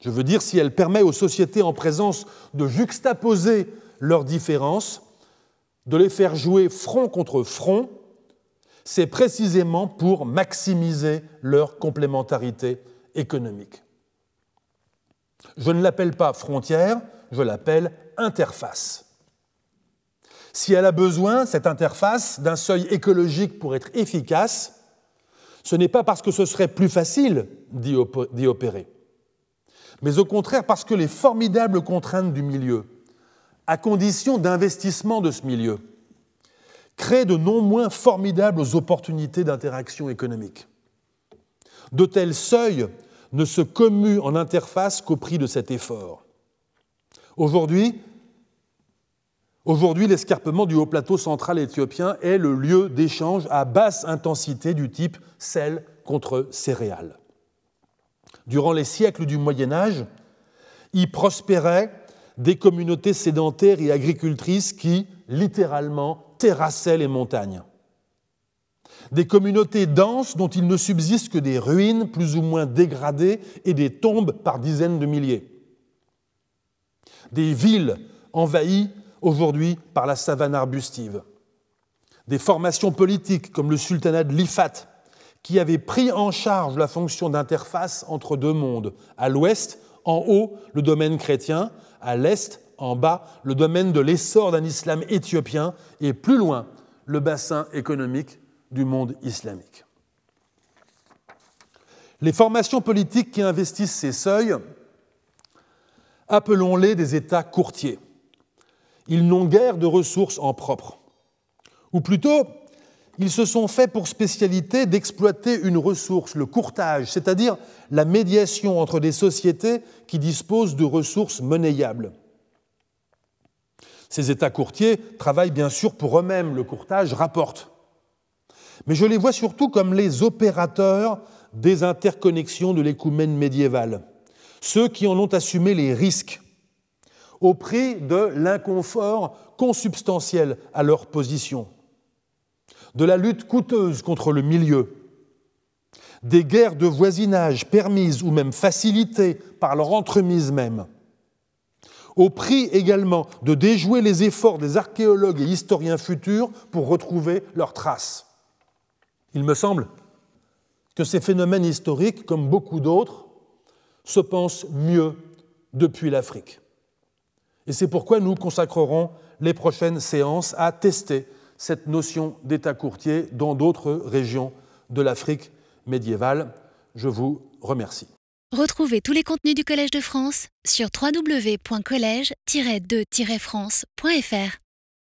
je veux dire si elle permet aux sociétés en présence de juxtaposer leurs différences, de les faire jouer front contre front, c'est précisément pour maximiser leur complémentarité économique. Je ne l'appelle pas frontière, je l'appelle interface. Si elle a besoin, cette interface, d'un seuil écologique pour être efficace, ce n'est pas parce que ce serait plus facile d'y opérer, mais au contraire parce que les formidables contraintes du milieu, à condition d'investissement de ce milieu, créent de non moins formidables opportunités d'interaction économique. De tels seuils ne se commuent en interface qu'au prix de cet effort. Aujourd'hui, Aujourd'hui, l'escarpement du haut plateau central éthiopien est le lieu d'échange à basse intensité du type sel contre céréales. Durant les siècles du Moyen Âge, y prospéraient des communautés sédentaires et agricultrices qui, littéralement, terrassaient les montagnes. Des communautés denses dont il ne subsiste que des ruines plus ou moins dégradées et des tombes par dizaines de milliers. Des villes envahies aujourd'hui par la savane arbustive. Des formations politiques comme le sultanat de l'Ifat, qui avait pris en charge la fonction d'interface entre deux mondes, à l'ouest, en haut, le domaine chrétien, à l'est, en bas, le domaine de l'essor d'un islam éthiopien, et plus loin, le bassin économique du monde islamique. Les formations politiques qui investissent ces seuils, appelons-les des États courtiers. Ils n'ont guère de ressources en propre. Ou plutôt, ils se sont faits pour spécialité d'exploiter une ressource, le courtage, c'est-à-dire la médiation entre des sociétés qui disposent de ressources monnayables. Ces États courtiers travaillent bien sûr pour eux-mêmes, le courtage rapporte. Mais je les vois surtout comme les opérateurs des interconnexions de l'écoumène médiévale, ceux qui en ont assumé les risques au prix de l'inconfort consubstantiel à leur position, de la lutte coûteuse contre le milieu, des guerres de voisinage permises ou même facilitées par leur entremise même, au prix également de déjouer les efforts des archéologues et historiens futurs pour retrouver leurs traces. Il me semble que ces phénomènes historiques, comme beaucoup d'autres, se pensent mieux depuis l'Afrique. Et c'est pourquoi nous consacrerons les prochaines séances à tester cette notion d'État courtier dans d'autres régions de l'Afrique médiévale. Je vous remercie. Retrouvez tous les contenus du Collège de France sur www.colège-2-france.fr.